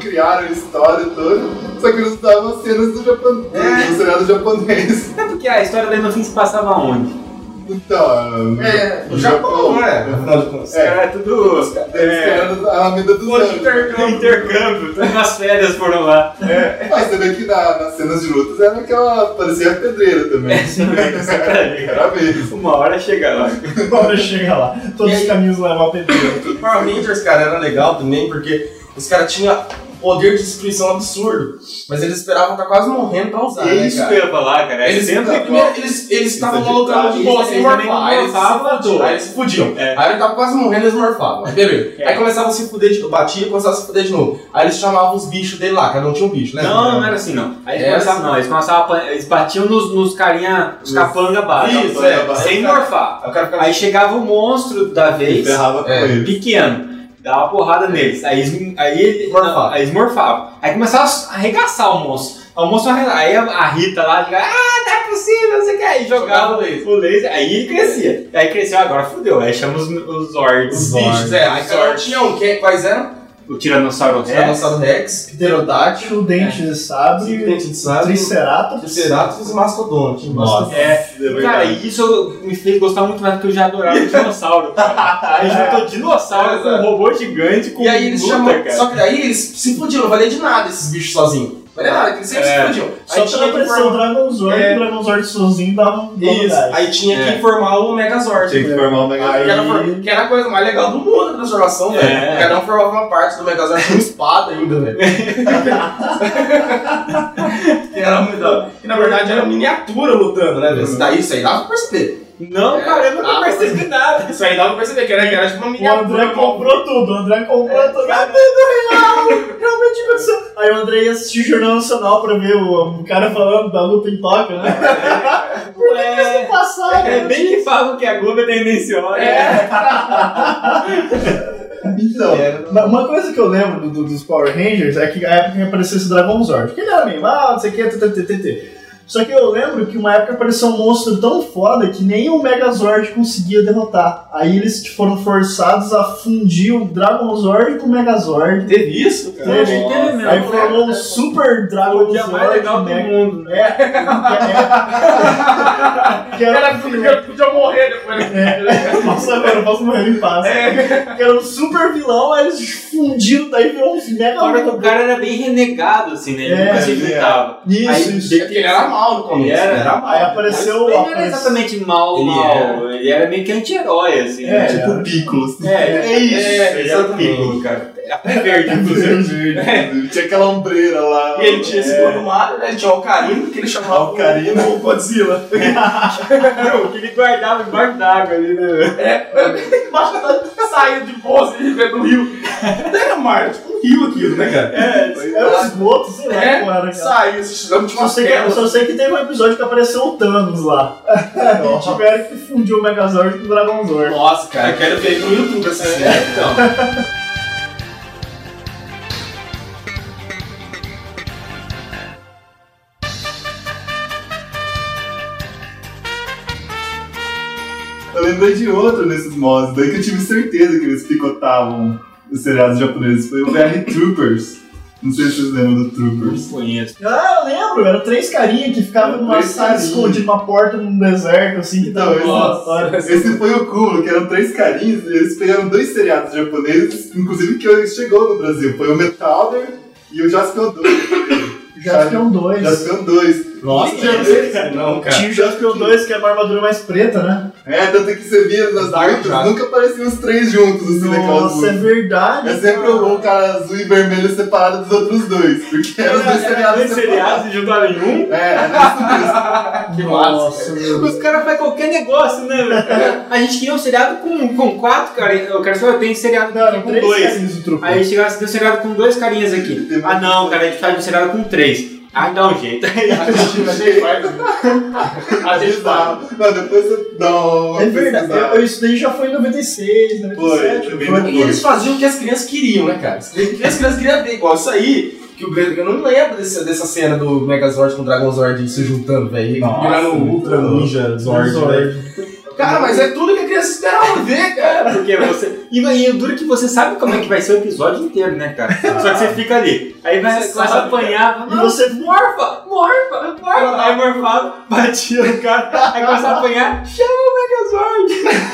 criaram a história toda, só que eles davam cenas do, Japão, do seriado japonês.
É porque a história daí no fim se passava onde?
Então,
É, o Japão, não é? Afinal de contas.
Os caras é tudo.
Eles criaram a Alameda dos
Foram
Anjos.
intercâmbio, intercâmbio, nas férias foram lá.
Mas você vê que na- nas cenas de lutas era aquela. parecia a pedreira também. Era mesmo.
Uma hora chega lá.
Uma hora chega lá. Todos
E
os
aí?
caminhos levam a pedreira.
O Power Rangers, cara, era legal também, porque os caras tinham poder de destruição absurdo. Mas eles esperavam estar quase morrendo pra usar,
É
né,
isso que
cara?
eu ia falar, cara. É
Eles, primeiro, eles, eles estavam
Isso é
colocando de
Eles-
sem
eles
morfar. Aí eles se
morfavam.
Aí eles se fudiam.
É.
Aí ele tava quase morrendo, eles morfavam. Aí beleza.
É.
Aí começava a se fuder, de, batia e começava a se fuder de novo. Aí eles chamavam os bichos dele lá, cada um tinha um bicho, né?
Não, não era assim não. Aí eles
É
começavam,
assim.
não, eles começavam eles batiam nos, nos carinha, os capanga básicos.
Isso, é.
Sem morfar.
Aí
Aí chegava o monstro da vez,
Ferrava com
É.
ele.
pequeno, dava uma porrada neles. Aí, eles- aí, ele-
Morfava.
aí eles morfavam. Aí começava a arregaçar o monstro. Aí o monstro Aí a, a Rita lá, ah, não é possível, não sei o que. Aí jogava
Jogava o laser.
o laser, aí ele crescia. Aí cresceu, agora fudeu. Aí chama os, os Zords.
Os bichos, é. Aí cada um tinha um. Quais eram?
O Tiranossauro Rex.
Tiranossauro Rex, Pterodáctilo,
O dente de sabre,
Dente de Sabre,
Triceratops.
Triceratops e Mastodonte.
Nossa,
É. Cara, e isso me fez gostar muito mais porque eu já adorava o dinossauro. Aí juntou dinossauro com um robô gigante com
E aí eles
luta,
chamam. Só que daí eles se fudiam, não valia de nada esses bichos sozinhos. Não valia nada, que eles sempre
É.
fudiam.
Só
Aí
pela
tinha que
pressão do
formar.
Dragon Zord,
É.
o Dragon Zord sozinho dava um
Isso, aí tinha
É.
que formar o Megazord.
Tinha que formar o Mega
Que era, que era a coisa mais legal do mundo a transformação, velho.
É.
Cada um formava uma parte do Megazord com espada ainda, velho. que era muito. E na verdade era miniatura lutando, né, velho? Isso daí, isso aí dava pra perceber.
Não, cara, eu nunca
Ah,
percebi nada.
Isso aí dava pra perceber que era, que era tipo uma
O
miniatura.
André comprou tudo, o André comprou tudo. É tudo real! Realmente aconteceu. Aí o André ia assistir o Jornal Nacional pra ver o, o cara falando da luta em Tóquio, né?
É,
Passado.
é bem que falam que a Globo é tendenciosa.
É.
Então, uma- uma coisa que eu lembro do- do- dos Power Rangers é que a época que apareceu esse Dragon Zord, que ele era meio, ah, não sei o que, ttt. Só que eu lembro que uma época apareceu um monstro tão foda que nem o Megazord conseguia derrotar. Aí eles foram forçados a fundir o Dragon Zord com o Megazord.
Teve isso, cara?
Teve,
teve mesmo.
Aí formou um Super Dragon
O dia
Zord.
mais legal do
Mega-
mundo. né?
É, é, que era,
Era podia morrer depois.
é, eu posso, eu não posso morrer em paz. Que era um super vilão, aí eles fundiram, daí virou uns mega
que o cara era bem renegado, assim, né? Ele
É,
nunca se
ele
juntava.
Isso,
Aí,
isso.
Ele era mal no começo.
Ele era-
ele mal.
Aí apareceu.
Ele não era exatamente mal,
Ele
mal. Ele era meio que anti-herói, assim.
É,
né?
Tipo Piccolo.
É, é isso.
É,
ele era
exatamente.
pico, cara. Até verde, inclusive.
Verde. Tinha aquela ombreira lá.
E ele tinha esse do Mario, né? Tinha o Ocarina, que ele chamava
Ocarina.
o Godzilla.
Não, que ele guardava embaixo d'água ali, né?
É, embaixo da saia de bolsa e do rio. Não era mar, era tipo um rio aquilo, né, cara?
É, era um esgoto, sei lá
É,
como era, cara.
saiu, de
Só
uma
sei, que, eu só sei que teve um episódio que apareceu o Thanos lá. e tiveram que fundir o Megazord com o Dragon Zord.
Nossa, cara, eu quero ver no YouTube essa cena.
Então.
Lembrei de outro nesses mods, daí que eu tive certeza que eles picotavam os seriados japoneses. Foi o VR Troopers. Não sei se vocês lembram do Troopers.
Não conheço.
Ah, eu lembro, eram três carinhas que ficavam numa sala
carinhas.
escondida numa porta num deserto, assim, que
Então,
tava
esse-. Esse foi o cúmulo, que eram três carinhos, e eles pegaram dois seriados japoneses, inclusive que chegou no Brasil. Foi o Metalder e o Jaspion 2.
Já ficam dois.
Jaspion 2.
Nossa, não, cara.
Tinha o Jaspion 2, que é uma armadura mais preta, né?
É, tanto que você via nas
já.
nunca apareciam os três juntos, assim,
Nossa, é verdade.
É sempre o, o cara azul e vermelho separado dos outros dois, porque eram os dois seriados
dois seriados
separados.
e juntaram em um.
É, era isso mesmo.
Que
Nossa, Deus.
Os caras fazem qualquer negócio, né, velho? A gente queria um seriado com, com quatro carinhas. Eu quero só tem seriado
Não, eram
com
três
dois.
carinhas do truco.
Aí chegava assim, tem um seriado com dois carinhas aqui. Ah não, cara, a gente faz um seriado com três. Ah, dá um jeito.
A gente a gente faz. A gente faz.
Não, depois você dá uma
É verdade, eu- isso daí já foi em 96, 97.
Foi,
foi.
E eles faziam o que as crianças queriam, né, cara? O que as crianças queriam ver, igual isso aí. Que o Breno, eu não lembro desse, dessa cena do Megazord com o Dragon Zord se juntando, velho.
Nossa,
Virando o
muito
Ultra. Ninja Zord, velho.
Zord.
Cara, mas é tudo que a criança criança esperava ver, cara.
Porque você. E, e o duro é que você sabe como é que vai ser o episódio inteiro, né, cara? Só que você fica ali. Aí vai,
Você
começa a apanhar.
E você
Morfa! Morfa! Morfa! Aí morfava, batia no cara. Aí começa a apanhar. Chama o Megazord!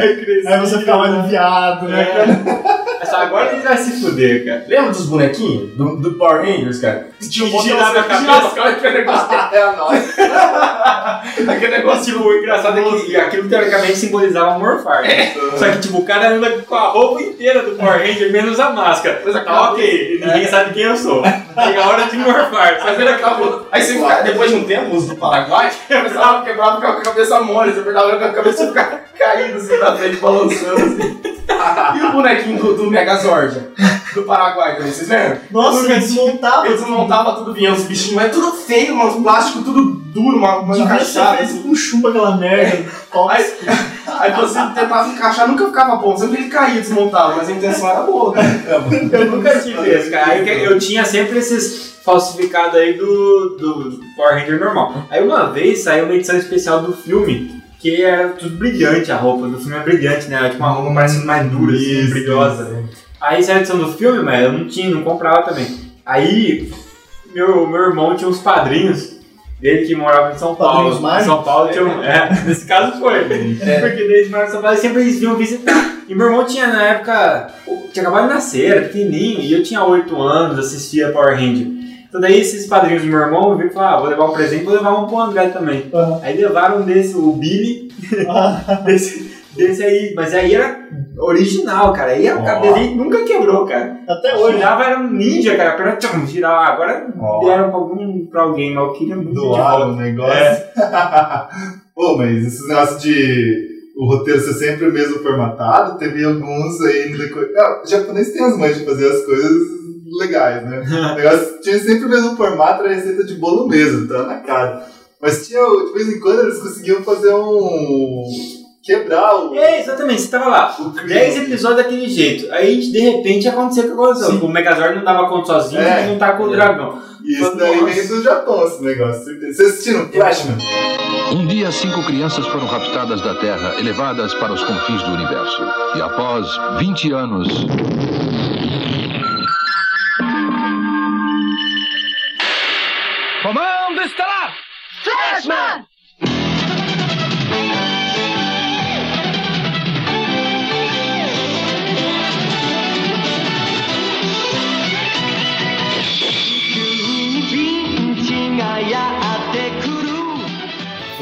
Aí crescia.
Aí você ficava aliviado, né, cara?
Só agora ele vai se fuder, cara.
Lembra dos bonequinhos? Do, do Power Rangers, cara? Que tinha um
Que girava a cabeça.
Cara, aquele negócio.
É nóis.
Aquele negócio.
Tipo, o engraçado é que aquilo teoricamente simbolizava morfar. né? Só que, tipo, o cara anda com a roupa inteira do Power Ranger, menos a máscara.
Mas
Tá ok, ninguém sabe quem eu sou. Chega a hora de morfar.
Mas ele acabou. Aí você fica, depois de um tempo, os do Paraguai, começava a quebrar, com a cabeça mole, você apertava com a cabeça e ficava caído assim na frente, balançando assim. E o bonequinho do, do Megazord, do Paraguai vocês lembram?
Nossa, ele desmontava.
Eles montavam tudo, vinha os bichinhos, mas tudo feio, mano, os plásticos tudo duro, uma, uma encaixada. Assim.
com chumbo aquela merda.
Aí, aí você tentava encaixar, nunca ficava bom, sempre ele caía, desmontava, mas a intenção era boa. Né?
Eu nunca tive esse, cara. Eu, eu tinha sempre esses falsificados aí do, do Power Ranger normal. Aí uma vez saiu uma edição especial do filme, que era tudo brilhante a roupa. Do filme é brilhante, né? Tipo uma roupa parecendo mais dura, assim,
Isso,
brilhosa. Aí saiu a edição do filme, mas eu não tinha, não comprava também. Aí meu, meu irmão tinha uns padrinhos. Ele que morava em São Paulo.
Padrinhos?
São Paulo tinha um. É, nesse caso foi. Porque daí eles moravam em São Paulo e sempre eles vinham visitar. E meu irmão tinha na época. Tinha acabado de nascer, era pequenininho, e eu tinha 8 anos, assistia Power Ranger. Então daí esses padrinhos do meu irmão viram e falaram, ah, vou levar um presente, vou levar um pro André também.
Aham.
Aí levaram um desse, o Billy, desse, desse aí, mas aí era original, cara. Aí a
Ó.
cabeça dele nunca quebrou, cara.
Até hoje.
Girava era um ninja, cara. Pra tchum, girava. Agora
Ó.
deram pra algum pra alguém, mas eu queria muito
Doaram o negócio.
É.
Pô, mas esses negócios de o roteiro ser sempre o mesmo formatado, teve alguns aí no decorrer. Ah, o japonês tem as mães de fazer as coisas legais, né? O negócio tinha sempre o mesmo formato, era receita de bolo mesmo, tá na cara. Mas tinha, de vez em quando, eles conseguiam fazer um. quebrar o.
É, exatamente, você tava lá. 10 episódios daquele jeito. Aí, de repente, aconteceu o que aconteceu. O Megazord não dava conta sozinho,
É.
não tá com o dragão.
E isso daí
Nossa.
vem do Japão, esse negócio. certeza. Vocês assistiram Flashman?
Um dia, cinco crianças foram raptadas da Terra, elevadas para os confins do universo. E após 20 anos. Comando estelar!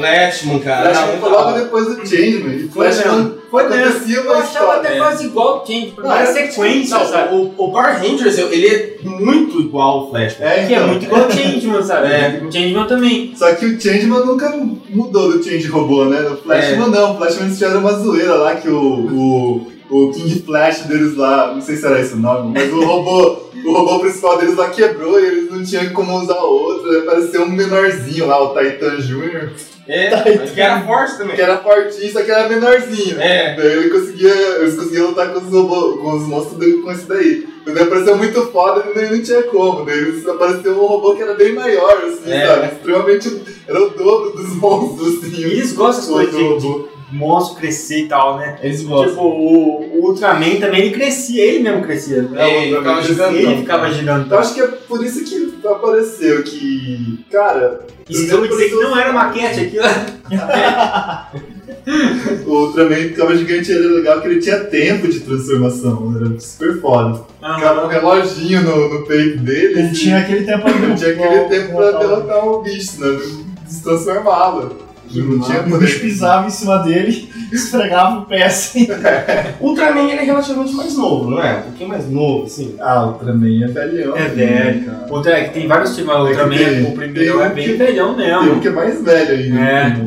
Flashman!
Flashman, cara.
Flashman foi logo depois do Changeman. E Flashman
Foi mesmo.
acontecia
Eu achava até quase igual o Change, porque
Não,
era
é-
sequência,
Não,
sabe?
o, o Power Rangers, ele é muito igual ao Flashman.
É,
Que é
então.
muito igual o Changeman, sabe?
É.
O Changeman também.
Só que o Changeman nunca mudou do Change robô, né? No Flashman não, o Flashman eles tiveram uma zoeira lá que o, o, o King Flash deles lá, não sei se era esse o nome, mas o robô, o robô principal deles lá quebrou e eles não tinham como usar outro, apareceu um menorzinho lá, o Titan Jr.,
É, mas que era forte também.
que era fortinho, só que era menorzinho.
É.
Daí ele conseguia, eles conseguiam lutar com os, robôs, com os monstros dele com esse daí. Ele apareceu muito foda, nem- não tinha como. Daí eles- apareceu um robô que era bem maior, assim,
É.
sabe? Extremamente. Era o dobro dos monstros, assim.
E eles gostam de,
robô.
de monstro crescer e tal, né?
Eles gostam.
Tipo, o, o Ultraman também, ele crescia, ele mesmo crescia. né?
É, ele ficava gigantão.
Ele ficava gigantão.
Então acho que é por isso que apareceu que. Cara,
Isso eu vou dizer que não era maquete aquilo.
o Ultraman ficava gigante era legal que ele tinha tempo de transformação. Era super foda. Ficava um reloginho no, no peito dele.
Ele
assim.
tinha aquele tempo
Ele tinha aquele tempo pra derrotar o bicho, né? Se Não tinha
O bicho pisava em cima dele, esfregava o pé assim.
Ultraman ele é relativamente mais novo, não é? Um pouquinho mais novo, assim.
Ah, o Ultraman é velhão.
É velho.
cara.
Outra é que tem vários o
É que
Ultraman,
tem-
o primeiro é bem
que-
velhão
Tem um
mesmo.
que é mais velho ainda.
É. que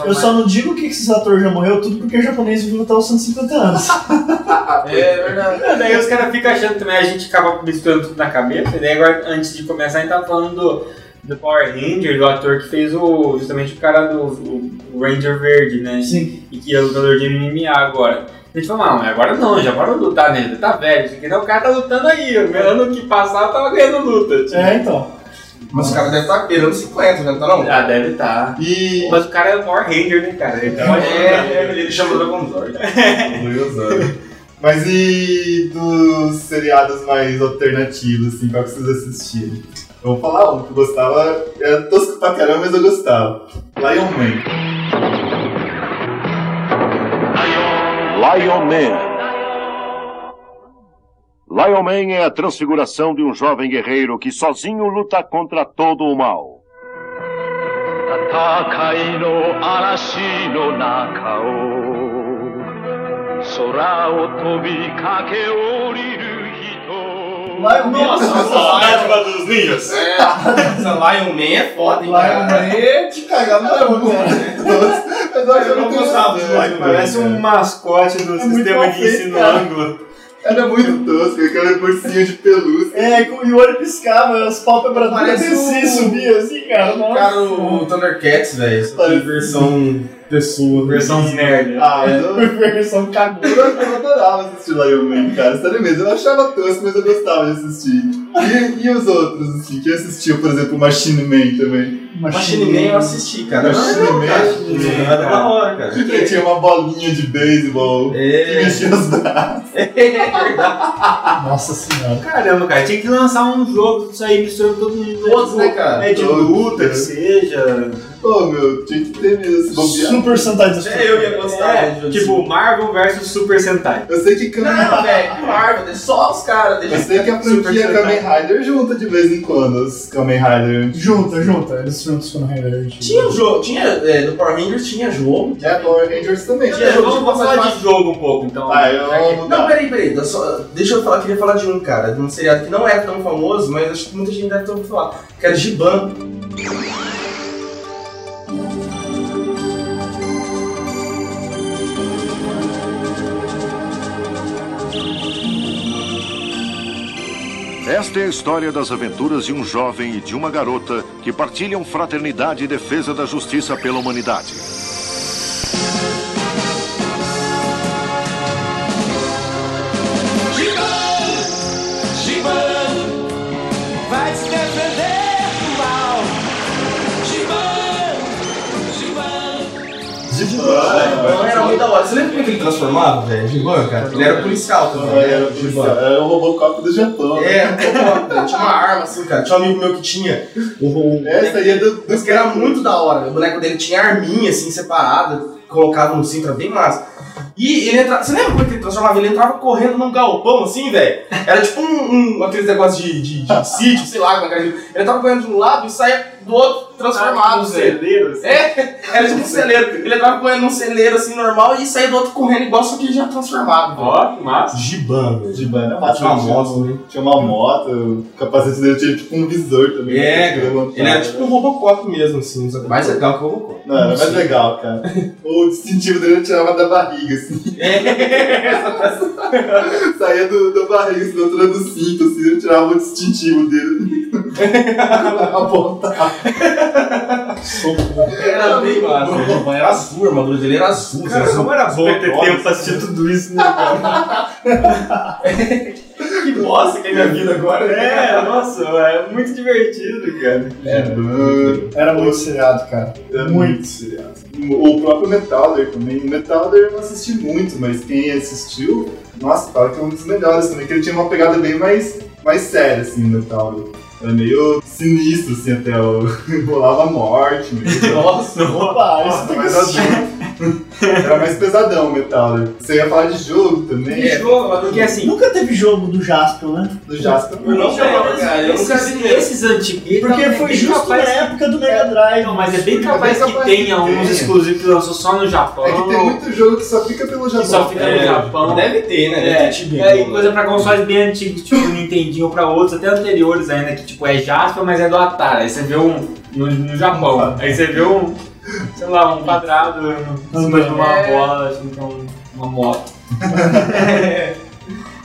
Eu
mais-
só não digo que esses atores já morreu tudo porque o japonês viveu até os 150 anos.
É verdade.
É, Daí os caras ficam achando também, a gente acaba misturando tudo na cabeça. E daí agora, antes de começar, a gente tava falando do, do Power Ranger, do ator que fez o. justamente o cara do o, Ranger Verde, né?
Sim.
E que é lutador de MMA agora. A gente falou, não, mas agora não, já parou de lutar nele, tá velho. Isso aqui não, o cara tá lutando aí. O ano que passado tava ganhando luta. tipo.
É, então.
Mas o cara deve estar beirando 50, já não tá não?
Ah, deve estar.
E.
Mas o cara é o Power Ranger, né, cara? Ele pode
É, ele chama o Dragon Zord.
Mas e dos seriados mais alternativos, assim, qual que vocês assistiram? Eu vou falar um que eu gostava, era tosco pra caramba, mas eu gostava. Lion Man.
Lion Man. Lion Man é a transfiguração de um jovem guerreiro que sozinho luta contra todo o mal.
戦
Lion Man.
Nossa, a dádiva dos ninjas.
É. Lion Man é foda, hein.
Lion Man é de cagar no é Lion
Man. Eu
não gostava
do
Lion Man.
Parece um mascote do
é
sistema de ensino ângulo.
Era muito tosco, aquele ursinho de pelúcia.
É, com- e o olho piscava, as pálpebras
Parece
desciam e
o-
subia assim, cara. Nossa.
Cara, o Thundercats, velho.
Parece-
versão pessoa.
Versão merda.
Ah, mas eu,
Versão cagou.
eu, eu adorava assistir Lion Man, cara. Sério mesmo, eu achava tosco, mas eu gostava de assistir. E, e os outros, assim, que assistiu, por exemplo, Machine Man também.
Machine Man eu assisti, cara.
Machine Man,
cara.
Machine Man,
Era da hora, cara.
Que tinha uma bolinha de beisebol que
É,
mexia os
é verdade.
Nossa senhora.
Caramba, cara, tinha que lançar um jogo disso aí misturando todo mundo.
Todos, né, cara?
É de luta,
né?
que seja.
Pô, meu, tinha que ter mesmo.
Super Sentai do
É, eu ia gostar
É, tipo Marvel vs Super Sentai.
Eu sei que Kamen
Não, velho, que Marvel, deixa só os caras.
Eu sei que a franquia. Kamen Rider junta de vez em quando os Kamen Rider.
Junta, junta. Eles juntos quando Ranger.
Tinha um jogo, tinha, é, do Power Rangers tinha jogo.
É, Power Rangers também.
Tinha
É,
jogo
vamos,
passagem
falar de jogo um pouco, então.
Ah, eu
Não, peraí, peraí. só- deixa eu falar, queria falar de um, cara, de um seriado que não é tão famoso, mas acho que muita gente deve ter ouvido falar. Que era Giban.
Esta é a história das aventuras de um jovem e de uma garota que partilham fraternidade e defesa da justiça pela humanidade.
Era muito da hora. Você lembra como é que ele transformava, velho? Giban, cara? Ele era policial também.
Ah, Era,
né? Giban.
era o Robocop do Japão. né?
É, pô, tinha uma arma assim, cara. Tinha um amigo meu que tinha. O,
Essa aí é do.
Que era muito da hora. O boneco dele tinha arminha assim, separada, colocava no cinto, era bem massa. E ele entrava. Você lembra como é que ele transformava? Ele entrava correndo num galpão assim, velho. Era tipo um, um aqueles negócios de, de, de sítio, sei lá, como é que era. Ele entrava correndo de um lado e saía do outro transformado,
um
velho.
celeiro, assim.
É, era tipo um celeiro. Ele entrava correndo num celeiro assim normal e saía do outro correndo igual, só que já transformado. velho.
Ó, que massa.
Giban, velho.
De banda,
Tinha uma moto, né?
Tinha uma moto, o capacete dele tinha tipo um visor também.
É,
que levantava.
Ele era tipo um Robocop mesmo, assim, mais legal que o Robocop.
Não, era mais legal, cara. O distintivo dele ele tirava da barriga, assim. Saía do, da barriga, assim, do cinto, assim, ele tirava o distintivo dele. Apontava.
Era bem massa. O Giban era azul, a armadura dele era azul.
Cara,
assim,
como era bom ter tempo pra assistir tudo isso, né?
Que bosta que é minha vida agora?
É, nossa, é muito divertido, cara.
Era muito seriado, cara.
É muito seriado. O próprio Metalder também. O Metalder eu não assisti muito, mas quem assistiu, nossa, fala que é um dos melhores também, que ele tinha uma pegada bem mais, mais séria, assim, o Metalder. Era meio sinistro, assim, até o... rolava morte mesmo.
Nossa,
Opa, isso tem que assistir.
Era mais pesadão o Metalder. Você ia falar de jogo também?
É,
jogo, porque assim,
Nunca teve jogo do Jaspion, né?
Do Jasper.
Eu não lembro, cara. Eu nunca
esses,
vi.
esses antigos.
Porque
é
foi justo na época do Mega Drive.
Não, mas é bem
É
capaz que tenha uns exclusivos que lançou só no Japão.
É que tem muito jogo que só fica pelo Japão.
que só fica no
É,
Japão.
Deve ter, né?
É,
Deve ter tido.
é, coisa pra consoles bem antigos, tipo o Nintendinho ou pra outros, até anteriores ainda, que tipo é Jasper, mas é do Atari. Aí você vê um no, no Japão. Aí você vê um, sei lá, um quadrado em cima de uma
É.
bola, assim, com uma moto.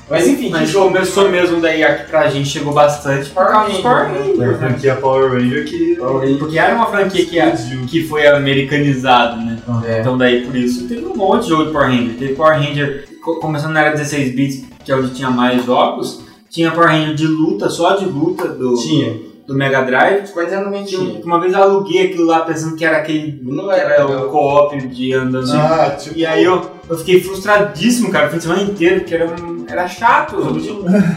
Mas enfim,
Mas
que
começou mesmo daí aqui pra gente, chegou bastante por causa dos Power
Foi a
Rangers, né?
franquia Power Ranger que...
Porque era uma franquia que, que foi americanizada, né?
É.
Então daí por isso teve um monte de jogo de Power Ranger. Teve Power Ranger, co- começando na era 16 bits, que é onde tinha mais jogos, tinha Power Ranger de luta, só de luta do.
Tinha.
Do Mega Drive.
Nintendo também
Que
tinha.
Uma vez eu aluguei aquilo lá pensando que era aquele.
Não era
era o co-op de andando.
Ah, tipo,
E aí eu, eu fiquei frustradíssimo, cara, o fim de semana inteiro, porque era, um- era chato.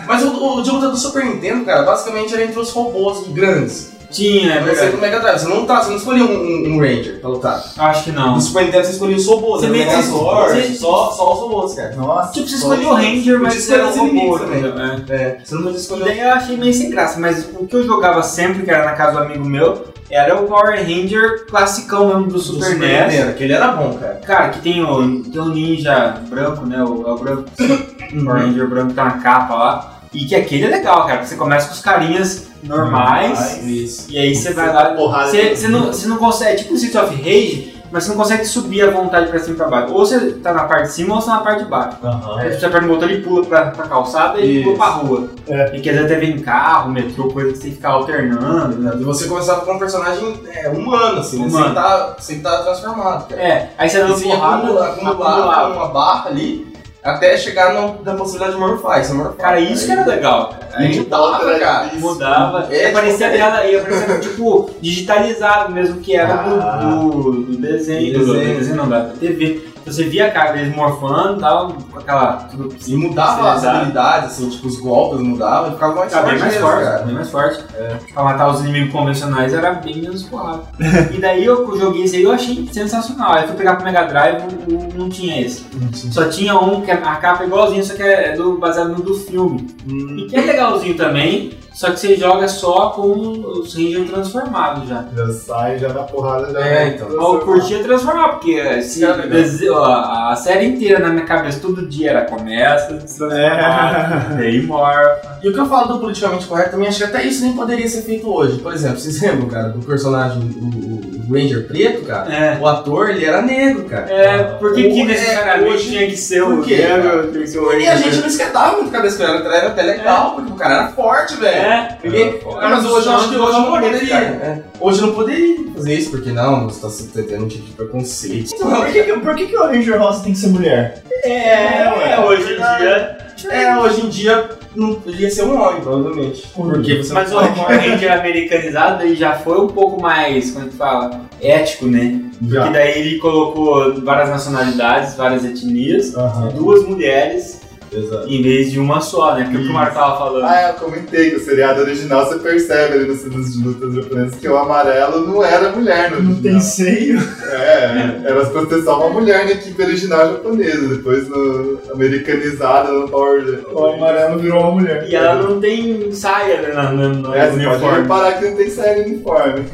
Mas o, o de luta do Super Nintendo, cara, basicamente era entre os robôs grandes.
Tinha, é
Mas você
verdade.
do Mega Drive, você não, tá, você não escolhia um, um- um Ranger pra lutar.
Acho que não.
No Super Nintendo você escolhia os robôs,
Você
era o Megazord,
você-
só, só os robôs, cara.
nossa.
Tipo, você escolheu o Ranger, mas
Podia
era um
escolher os
robô,
inimigos também.
É.
É, você não podia escolher
daí eu achei meio sem graça, mas o que eu jogava sempre, que era na casa do amigo meu, era o Power Ranger classicão mesmo do
do
Super, NES.
Nintendo, aquele era bom, cara.
Cara, que tem o, tem o ninja branco, né? O, é o branco. O Power Ranger branco que tá na capa lá. E que aquele é legal, cara. porque Você começa com os carinhas normais.
Isso.
E aí você vai lá. Você, não, você não consegue. É tipo o Street of Rage, mas você não consegue subir à vontade pra cima e pra baixo. Ou você tá na parte de cima ou você tá na parte de baixo. Aí você aperta no botão e pula pra, pra calçada e
Isso.
pula pra rua.
É.
E que às vezes até vem carro, metrô, coisa que você tem que ficar alternando. né?
E você começava com um personagem é, humano, assim, né?
Humano.
Sem tá, sem tá transformado, cara.
É, aí você dá uma
você ia
porrada,
acumular
acumulava.
uma barra ali, até chegar no- na possibilidade de morfar. Você morfava.
Cara, isso que era legal. cara.
Aí
Aí
mudava, cara.
mudava.
É,
e aparecia
tipo,
dela, e aparecia tipo digitalizado mesmo, que era do-
Ah.
do, do desenho,
Do
do, do
desenho.
desenho não, da TV. Você via a cara deles morfando e com aquela.
E mudava as habilidades, assim, tipo, os golpes mudavam e ficava mais
Ficava bem
forte
mais
mesmo,
forte,
cara.
bem mais forte. Pra matar os inimigos convencionais era bem menos porrada. e daí eu joguei esse aí eu achei sensacional. Aí eu fui pegar pro Mega Drive, o- o- não tinha esse. Só tinha um que a capa é igualzinha, só que é do, baseado no do filme. E que é legalzinho também, só que você joga só com os Ranger transformados já.
Já sai, já na porrada, já
É, então.
Eu curtia transformar, porque se dese- ó, a, série inteira na minha cabeça, todo dia era começa, transformar, daí morfa.
E o que eu falo do politicamente correto também, acho que até isso nem poderia ser feito hoje. Por exemplo, vocês lembram, cara, do personagem, o, o Ranger preto, cara?
É.
O ator, ele era negro, cara.
É, por que, que
É,
necessariamente
hoje-
tinha que ser
quê,
negro? que ser o
E a gente não esquentava muito a cabeça com ele, era era até legal, porque o cara era forte, velho.
É,
Ninguém-
Era
mas hoje eu acho que hoje não poderia.
cara.
é. Hoje não poderia fazer isso, porque não, você tá se tendo um tipo de preconceito.
Por que, que- por que, que o Ranger Rosa tem que ser mulher?
É, hoje em dia.
É, hoje em dia não poderia ser um homem, provavelmente. Porque você
Mas o Ranger americanizado ele já foi um pouco mais, como é que fala? Ético, né? Porque daí ele colocou várias nacionalidades, várias etnias, duas mulheres,
Exato.
em vez de uma só, né? Porque o que o Marco tava falando.
Ah, eu comentei que o seriado original você percebe ali nas cenas de lutas japonesas que o amarelo não era mulher no
Não
original.
tem seio.
É, era pra ter só uma mulher na equipe original japonesa, depois no americanizada no Power
O amarelo virou uma mulher.
E ela não tem saia né, na- na- no,
É, você pode
uniforme.
reparar que não tem série uniforme.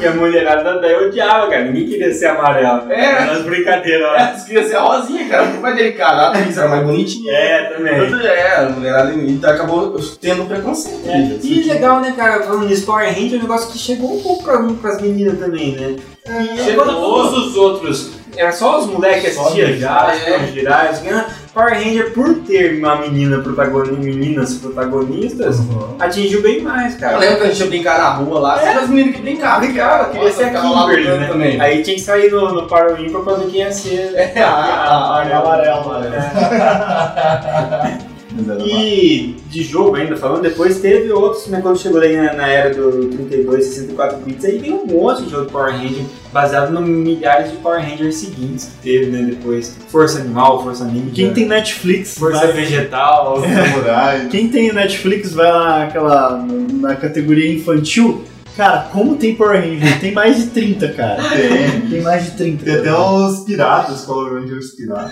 E a mulherada daí odiava, cara. Ninguém queria ser amarela.
É.
Era as brincadeiras lá.
É, você queria ser rosinha, cara, muito mais delicada. A atriz era mais bonitinha.
É, também.
Tudo é, a mulherada então acabou tendo preconceito.
É, E legal, né, cara, falando nisso, Power Ranger é um negócio que chegou um pouco pra, pras meninas também, né? E
chegou.
todos os outros, era só os moleques que assistiam já,
é.
né? Power Ranger, por ter uma menina protagonista, meninas protagonistas, atingiu bem mais,
Eu
cara.
lembro que a gente ia brincar na rua lá,
É.
as meninas que brincavam,
Brincava, queria ser a Kimberly, né?
também.
Aí tinha que sair no, no Power Ímpar pra ver quem ia ser.
É, a, a, a,
Amarelo.
E de jogo ainda falando, depois teve outros, né, quando chegou aí na, na era do 32, 64 bits, aí veio um monte de jogo de Power Ranger baseado no milhares de Power Rangers seguintes que teve, né, depois. Força Animal, Força Ninja,
Quem tem Netflix,
Força
vai-
Vegetal,
Samurai.
quem tem Netflix vai lá naquela, na categoria infantil. Cara, como tem Power Ranger? Tem mais de 30, cara.
Tem.
Tem mais de 30.
Tem até os piratas, Power Rangers piratas.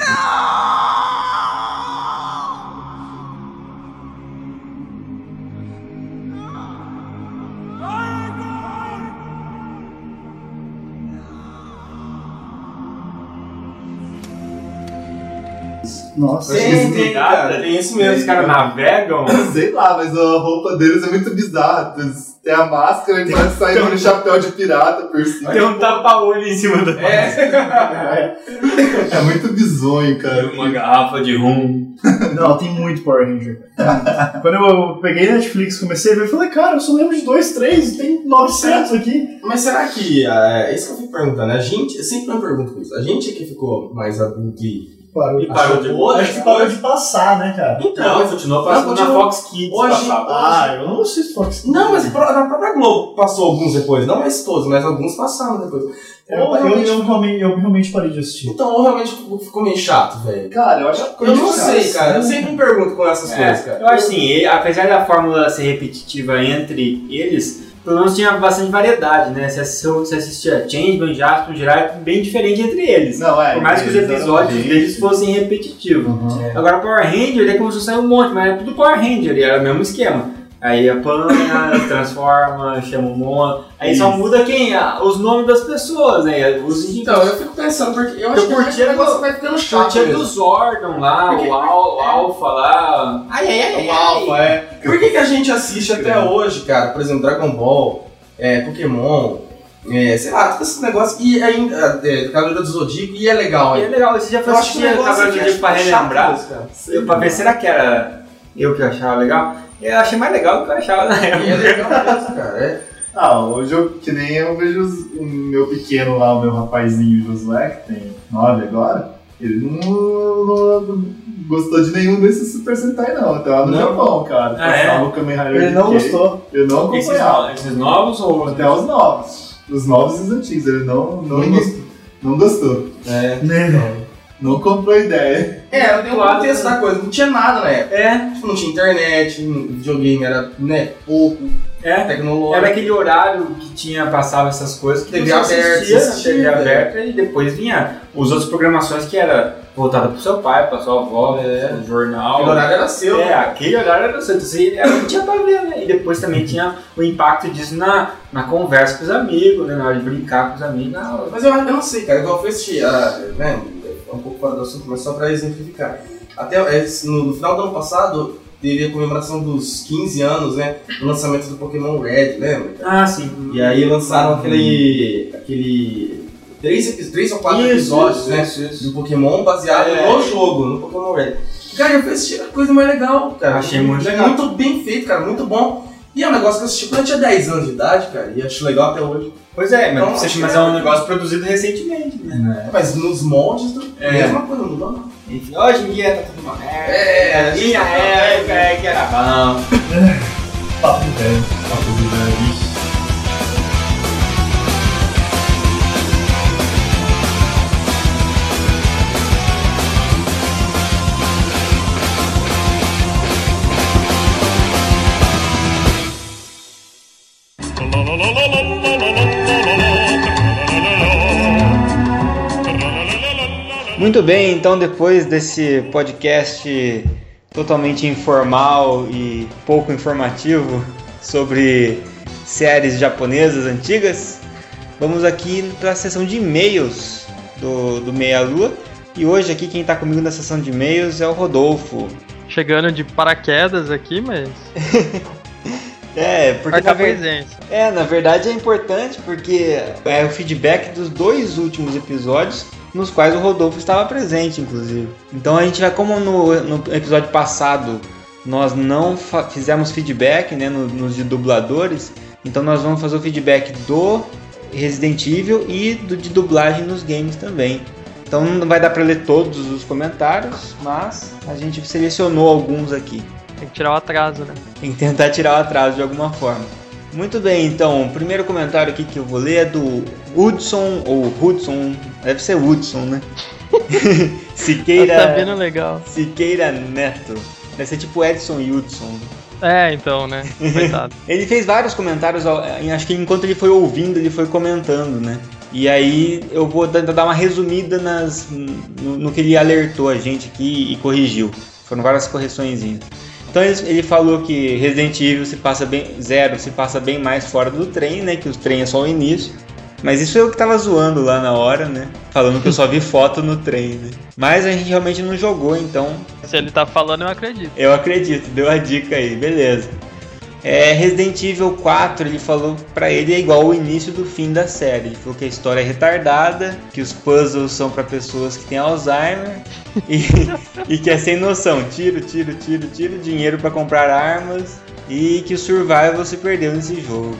Nossa.
Que
Tem, tem, cara, tem isso mesmo.
Os caras navegam.
Sei lá, mas a roupa deles é muito bizarra. Tem a máscara e parece sair um chapéu de pirata por cima.
Tem um tapa-olho em cima da
É.
É muito bizonho, cara.
uma garrafa de rum.
Não, tem muito Power Ranger. Quando eu peguei Netflix, comecei a ver, eu falei, cara, eu só lembro de dois, três, tem 900 aqui.
Mas será que, é isso que eu fico perguntando, a gente, eu sempre me pergunto isso, a gente que ficou mais adulto e
Parou,
E parou de
Hoje,
Acho que parou de passar, né, cara?
Então,
Não, continuou passando
Não, continua.
na Fox Kids.
Hoje-
passava.
Ah, eu não assisto Fox Kids.
Não, mas na própria Globo passou alguns depois. Não mais todos, mas alguns passaram depois.
Eu,
Ou
eu,
realmente-
eu, realmente, eu realmente parei de assistir.
Então, ou realmente ficou meio chato, velho.
Cara, eu acho que
Eu não sei, cara. Eu sempre me pergunto com essas
É,
coisas, cara.
eu acho assim, ele- apesar da fórmula ser repetitiva entre eles, pelo menos tinha bastante variedade, né? Se assistia, se assistia Changeman, Jasper, geral, é bem diferente entre eles.
Não, é.
Por mais que os
eles
episódios
gente.
deles fossem repetitivos.
Uhum.
Agora Power Ranger, daí começou a sair um monte, mas era tudo Power Ranger, era o mesmo esquema. Aí apanha, transforma, chama um monte. Aí só muda quem? Ah, Os nomes das pessoas, né? Os
Então, eu fico pensando, porque eu acho
Eu
que o negócio vai ficando
Eu
chato.
tinha do Zordon lá,
Porque-
o, Al, o Alpha lá. Ai, ai, ai.
O Alpha, é. Por que, que a gente assiste até hoje, cara? Por exemplo, Dragon Ball, é, Pokémon, é, sei lá, todos esses negócios. E ainda, é, Cavaleiro do Zodíaco, e é legal,
E é legal, você já foi
Eu acho que o
assistir Cavaleiro
aqui
do
é
Zodíaco pra
chato
relembrar? Eu, pra ver, será que era eu que achava legal? Eu achei mais legal do que eu achava na
E é
época.
legal mesmo, cara. É.
Ah, hoje eu, que nem eu vejo o meu pequeno lá, o meu rapazinho Josué, que tem 9 agora, ele não, não- não gostou de nenhum desses Super Sentai não, até lá no
Não?
Japão, cara.
Ah, é?
Passava o Kamen Rider
Ele não
DK,
gostou.
Eu não
Esses,
acompanhava.
no- esses novos ou
Até os novos. Os novos e os antigos, ele não, não,
Não
gostou. Não gostou.
É.
Né?
Não comprou ideia.
É, tem um
Claro,
contexto
né?
da coisa. Não tinha nada na época.
É,
Tipo, não tinha internet, videogame era, né, pouco,
é.
tecnológico.
Era aquele horário que tinha, passava essas coisas que
TV aberta,
assistia
assistia,
TV
é.
aberta e depois vinha os outros programações que era voltada pro seu pai, pra sua avó,
É.
o jornal.
Aquele horário era seu.
É, aquele horário era seu, então você- era o que tinha pra ver, né? E depois também tinha o impacto disso na, na conversa com os amigos, né? Na hora de brincar com os amigos. Na...
Mas eu, eu não sei, cara, igual eu fui assistir, ah, né, é um pouco fora do assunto, mas só pra exemplificar. Até é, no, final do ano passado, teve a comemoração dos 15 anos, né, do lançamento do Pokémon Red, lembra?
Ah, sim.
E aí lançaram aquele, aquele, três, três ou quatro
Isso,
episódios, né,
isso, isso.
do Pokémon baseado
É.
no jogo, no Pokémon Red. Cara, eu fui assistir a coisa mais legal, cara.
Achei muito legal.
Muito bem feito, cara, muito bom. E é um negócio que eu assisti quando eu tinha 10 anos de idade, cara, e acho legal até hoje.
Pois é, mas,
Então,
mas
que
é um negócio produzido recentemente, né?
Mas nos moldes, do,
É.
mesma coisa, não não.
Enfim, hoje em dia tá tudo uma merda.
É,
minha
tá-
época é que era bom.
Papo velho.
Papo do velho.
Muito bem, então depois desse podcast totalmente informal e pouco informativo sobre séries japonesas antigas, vamos aqui para a sessão de e-mails do, do Meia Lua. E hoje aqui quem está comigo na sessão de e-mails é o Rodolfo.
Chegando de paraquedas aqui, mas.
É, porque na ver-. É, na verdade é importante porque é o feedback dos dois últimos episódios nos quais o Rodolfo estava presente, inclusive. Então a gente vai, como no, no episódio passado nós não fizemos feedback né, no- nos de dubladores, então nós vamos fazer o feedback do Resident Evil e do de dublagem nos games também. Então não vai dar para ler todos os comentários, mas a gente selecionou alguns aqui.
Tem que tirar o atraso, né?
Tem que tentar tirar o atraso de alguma forma. Muito bem, então, o primeiro comentário aqui que eu vou ler é do Hudson, ou Hudson, deve ser Hudson, né? Siqueira,
Tá sabendo legal.
Siqueira Neto. Deve ser tipo Edson Hudson.
É, então, né? Coitado.
Ele fez vários comentários, acho que enquanto ele foi ouvindo, ele foi comentando, né? E aí eu vou dar uma resumida nas, no, no que ele alertou a gente aqui e corrigiu. Foram várias correçõezinhas. Então ele, falou que Resident Evil se passa bem. Zero se passa bem mais fora do trem, né? Que os trem é só o início. Mas isso eu que tava zoando lá na hora, né? Falando que eu só vi foto no trem, né? Mas a gente realmente não jogou, então
Se ele tá falando, eu acredito.
eu acredito, deu a dica aí, beleza. É, Resident Evil 4, ele falou pra ele é igual o início do fim da série. Ele falou que a história é retardada, que os puzzles são pra pessoas que têm Alzheimer e, e que é sem noção. Tiro, tiro, tiro, tiro, dinheiro pra comprar armas e que o survival se perdeu nesse jogo.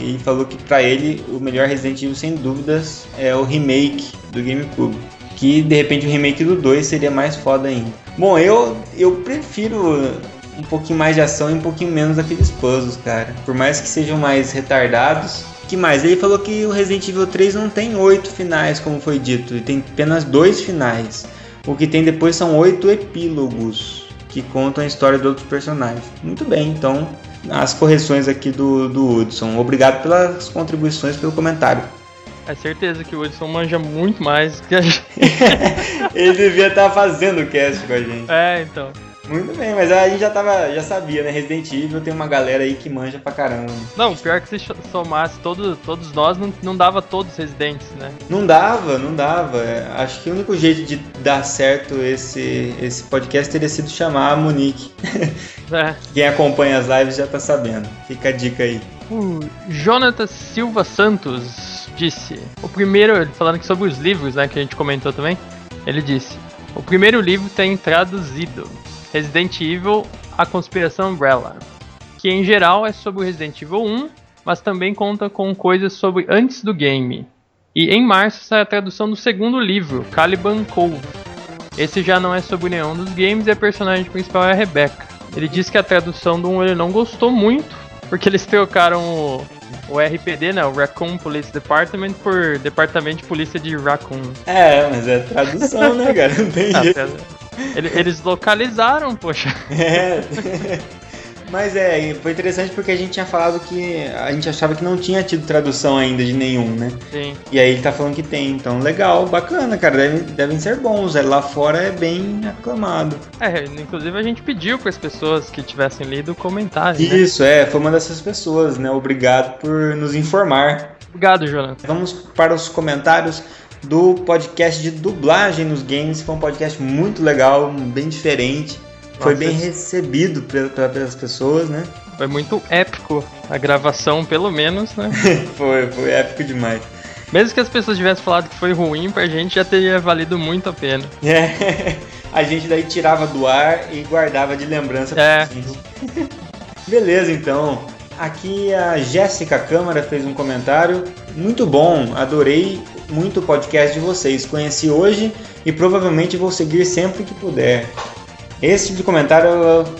E falou que pra ele o melhor Resident Evil sem dúvidas é o remake do GameCube. que de repente o remake do 2 seria mais foda ainda. Bom, eu, eu prefiro um pouquinho mais de ação e um pouquinho menos aqueles puzzles, cara. Por mais que sejam mais retardados. que mais? Ele falou que o Resident Evil 3 não tem oito finais, como foi dito, ele tem apenas dois finais. O que tem depois são oito epílogos que contam a história de outros personagens. Muito bem, então as correções aqui do, do Hudson. Obrigado pelas contribuições, pelo comentário.
É certeza que o Hudson manja muito mais que a gente.
Ele devia estar fazendo o cast com a gente.
É, então.
Muito bem, mas a gente já tava, já sabia, né? Resident Evil tem uma galera aí que manja pra caramba.
Não, pior que se somasse todo, todos nós, não, não dava todos residentes, né?
Não dava, não dava. É, Acho que o único jeito de dar certo esse, esse podcast teria sido chamar a Monique.
É.
Quem acompanha as lives já tá sabendo. Fica a dica aí.
O Jonathan Silva Santos disse: O primeiro, falando sobre os livros, né, que a gente comentou também, ele disse: O primeiro livro tem traduzido Resident Evil A Conspiração Umbrella, que em geral é sobre o Resident Evil 1, mas também conta com coisas sobre antes do game. E em março sai a tradução do segundo livro, Caliban Cove. Esse já não é sobre nenhum dos games e a personagem principal é a Rebecca. Ele disse que a tradução do 1 ele não gostou muito, porque eles trocaram o, o RPD, né, o Raccoon Police Department, por Departamento de Polícia de Raccoon.
É, mas é tradução, né, cara? Não tem
Ah,
jeito.
Eles localizaram, poxa.
É. Mas é, foi interessante porque a gente tinha falado que a gente achava que não tinha tido tradução ainda de nenhum, né?
Sim.
E aí ele tá falando que tem, então legal, bacana, cara, devem, devem ser bons. é, Lá fora é bem aclamado.
É, inclusive a gente pediu para as pessoas que tivessem lido comentarem. né?
Isso, é, foi uma dessas pessoas, né? Obrigado por nos informar.
Obrigado, Jonathan.
Vamos para os comentários do podcast de dublagem nos games. Foi um podcast muito legal, bem diferente. Foi
Nossa,
bem recebido pe- pe- pelas pessoas, né?
Foi muito épico a gravação, pelo menos, né?
foi, foi épico demais.
Mesmo que as pessoas tivessem falado que foi ruim, pra gente já teria valido muito a pena.
É, a gente daí tirava do ar e guardava de lembrança. pra
É.
Beleza, então. Aqui a Jéssica Câmara fez um comentário. Muito bom, adorei muito o podcast de vocês. Conheci hoje e provavelmente vou seguir sempre que puder. Esse tipo de comentário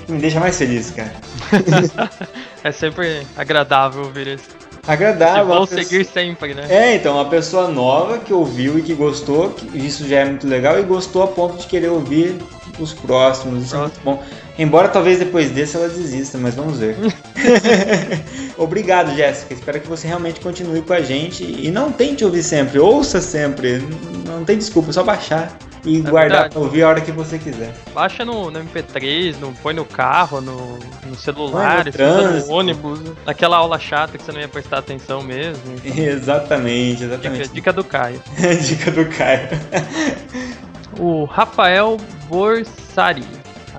me deixa mais feliz, cara.
É sempre agradável ouvir isso.
Agradável. Uma pessoa-
seguir sempre, né?
É, então, uma pessoa nova que ouviu e que gostou, que isso já é muito legal, e gostou a ponto de querer ouvir os próximos, isso é muito bom. Embora talvez depois desse ela desista, mas vamos ver. Obrigado, Jéssica. Espero que você realmente continue com a gente e não tente ouvir sempre, ouça sempre. Não tem desculpa, é só baixar e guardar
verdade.
pra ouvir a hora que você quiser.
Baixa no, no MP3, no, põe no carro, no, no celular,
no trânsito.
no ônibus, naquela aula chata que você não ia prestar atenção mesmo.
Exatamente, exatamente.
Dica, dica do Caio.
Dica do Caio.
O Rafael Borsari,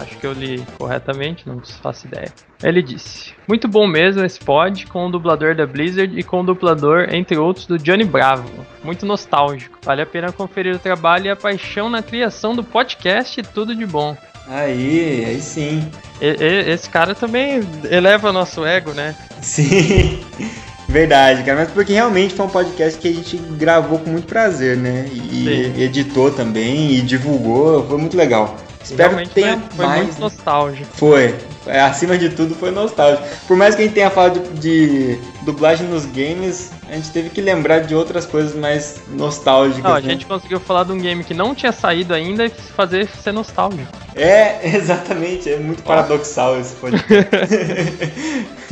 acho que eu li corretamente, não faço ideia. Ele disse: Muito bom mesmo esse pod, com o dublador da Blizzard e com o dublador, entre outros, do Johnny Bravo. Muito nostálgico. Vale a pena conferir o trabalho e a paixão na criação do podcast e tudo de bom.
Aí, aí sim.
E- e- esse cara também eleva nosso ego, né?
Sim, verdade, cara. Mas porque realmente foi um podcast que a gente gravou com muito prazer, né? E
Sim.
editou também e divulgou, foi muito legal. Espero que tenha
foi, foi
mais.
muito nostálgico.
Foi. É, acima de tudo foi nostálgico. Por mais que a gente tenha falado de, de dublagem nos games, a gente teve que lembrar de outras coisas mais nostálgicas.
Não, a
né?
gente conseguiu falar de um game que não tinha saído ainda e fazer ser nostálgico.
É, exatamente, é muito paradoxal esse podcast.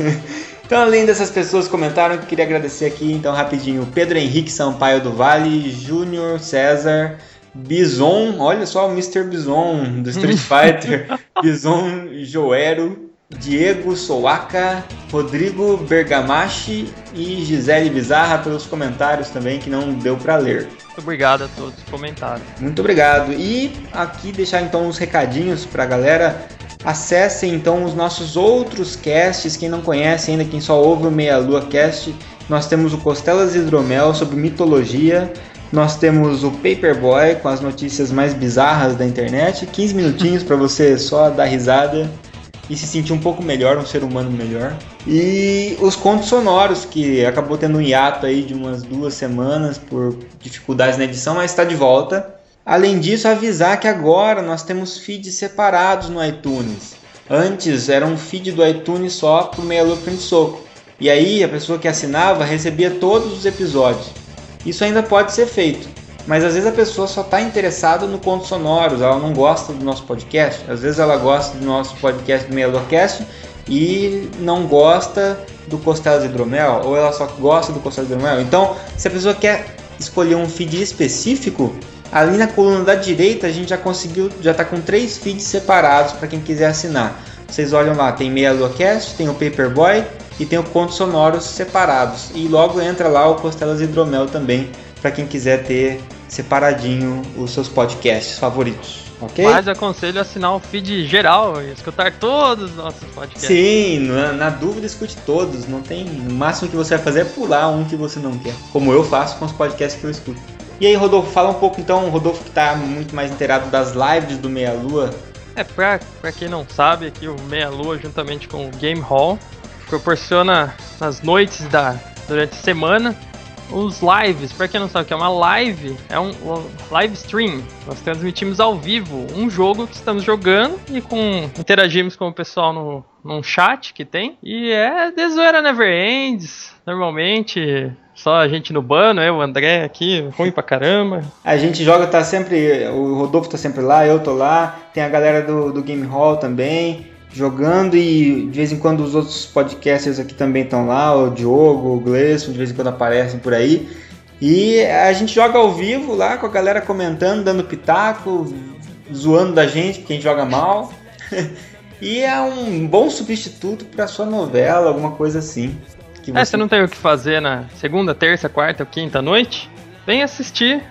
então, além dessas pessoas que comentaram, eu queria agradecer aqui, então, rapidinho, Pedro Henrique Sampaio do Vale, Júnior César, Bison, olha só o Mr. Bison do Street Fighter, Bison Joero, Diego Souaka, Rodrigo Bergamachi e Gisele Bizarra pelos comentários também que não deu para ler.
Muito obrigado a todos que comentaram.
Muito obrigado. E aqui deixar então os recadinhos pra galera. Acessem então os nossos outros casts. Quem não conhece ainda, quem só ouve o Meia Lua Cast, nós temos o Costelas e Hidromel sobre mitologia. Nós temos o Paperboy com as notícias mais bizarras da internet. 15 minutinhos para você só dar risada e se sentir um pouco melhor, um ser humano melhor. E os contos sonoros, que acabou tendo um hiato aí de umas duas semanas por dificuldades na edição, mas está de volta. Além disso, avisar que agora nós temos feeds separados no iTunes. Antes era um feed do iTunes só pro Meia Lua Frente Soco. E aí a pessoa que assinava recebia todos os episódios. Isso ainda pode ser feito, mas às vezes a pessoa só está interessada no contos sonoros, ela não gosta do nosso podcast. Às vezes ela gosta do nosso podcast do Meia Lua Cast e não gosta do Costelas Hidromel, ou ela só gosta do Costelas Hidromel. Então, se a pessoa quer escolher um feed específico, ali na coluna da direita a gente já conseguiu, já está com três feeds separados para quem quiser assinar. Vocês olham lá, tem Meia Lua Cast, tem o Paperboy e tem o Contos Sonoros separados. E logo entra lá o Costelas Hidromel também, para quem quiser ter separadinho os seus podcasts favoritos. Ok?
Mas aconselho assinar o feed geral e escutar todos os nossos podcasts.
Sim, na, na dúvida escute todos. Não tem. O máximo que você vai fazer é pular um que você não quer. Como eu faço com os podcasts que eu escuto. E aí, Rodolfo, fala um pouco então, Rodolfo que está muito mais inteirado das lives do Meia Lua.
É, pra, pra quem não sabe, aqui o Meia Lua, juntamente com o Game Hall, proporciona nas noites da durante a semana os lives. Pra quem não sabe o que é uma live, é um, live stream. Nós transmitimos ao vivo um jogo que estamos jogando e com interagimos com o pessoal no num chat que tem. E é de zoeira never ends. Normalmente só a gente no bano, eu, o André aqui, ruim pra caramba.
A gente joga, tá sempre. O Rodolfo tá sempre lá, eu tô lá. Tem a galera do, do Game Hall também jogando e de vez em quando os outros podcasters aqui também estão lá, o Diogo, o Gleison, de vez em quando aparecem por aí. E a gente joga ao vivo lá com a galera comentando, dando pitaco, zoando da gente porque a gente joga mal. e é um bom substituto para sua novela, alguma coisa assim.
Que você... É, você não tem o que fazer na segunda, terça, quarta ou quinta noite? Vem assistir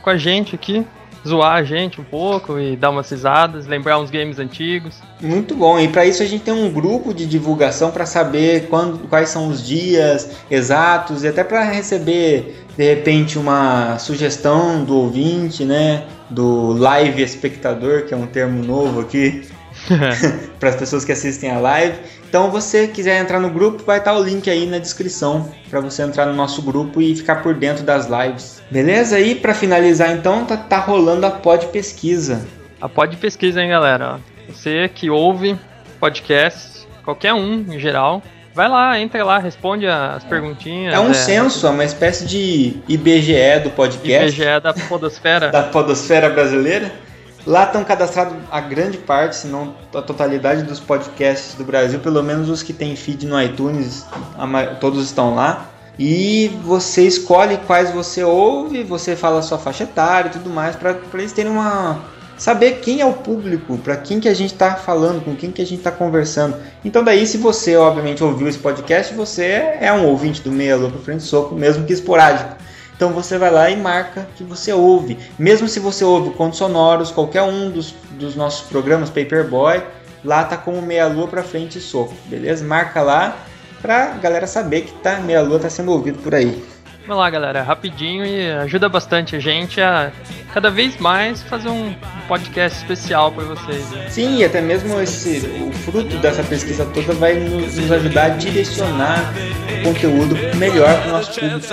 com a gente aqui zoar a gente um pouco e dar umas risadas, lembrar uns games antigos.
Muito bom. E para isso a gente tem um grupo de divulgação para saber quando, quais são os dias exatos e até para receber de repente uma sugestão do ouvinte, né, do live espectador, que é um termo novo aqui. para as pessoas que assistem a live. Então, você quiser entrar no grupo, vai estar o link aí na descrição para você entrar no nosso grupo e ficar por dentro das lives. Beleza? E para finalizar, então, tá, tá rolando a pod pesquisa.
A pod pesquisa, hein, galera? Você que ouve podcast, qualquer um em geral, Vai lá, entra lá, responde as perguntinhas.
É um é, censo, é uma espécie de IBGE do podcast.
IBGE da podosfera.
da podosfera brasileira. Lá estão cadastrados a grande parte, se não a totalidade dos podcasts do Brasil, pelo menos os que têm feed no iTunes, todos estão lá. E você escolhe quais você ouve, você fala a sua faixa etária e tudo mais, para eles terem uma. saber quem é o público, para quem que a gente está falando, com quem que a gente está conversando. Então, daí, se você obviamente ouviu esse podcast, você é um ouvinte do Meia Louca Frente Soco, mesmo que esporádico. Então você vai lá e marca que você ouve. Mesmo se você ouve contos sonoros, qualquer um dos, dos nossos programas, Paperboy, lá tá como meia lua para frente e soco, beleza? Marca lá pra galera saber que tá meia lua tá sendo ouvido por aí.
Vamos lá, galera, rapidinho e ajuda bastante a gente a cada vez mais fazer um podcast especial para vocês. Né?
Sim, e até mesmo esse o fruto dessa pesquisa toda vai nos, nos ajudar a direcionar o conteúdo melhor para o nosso público.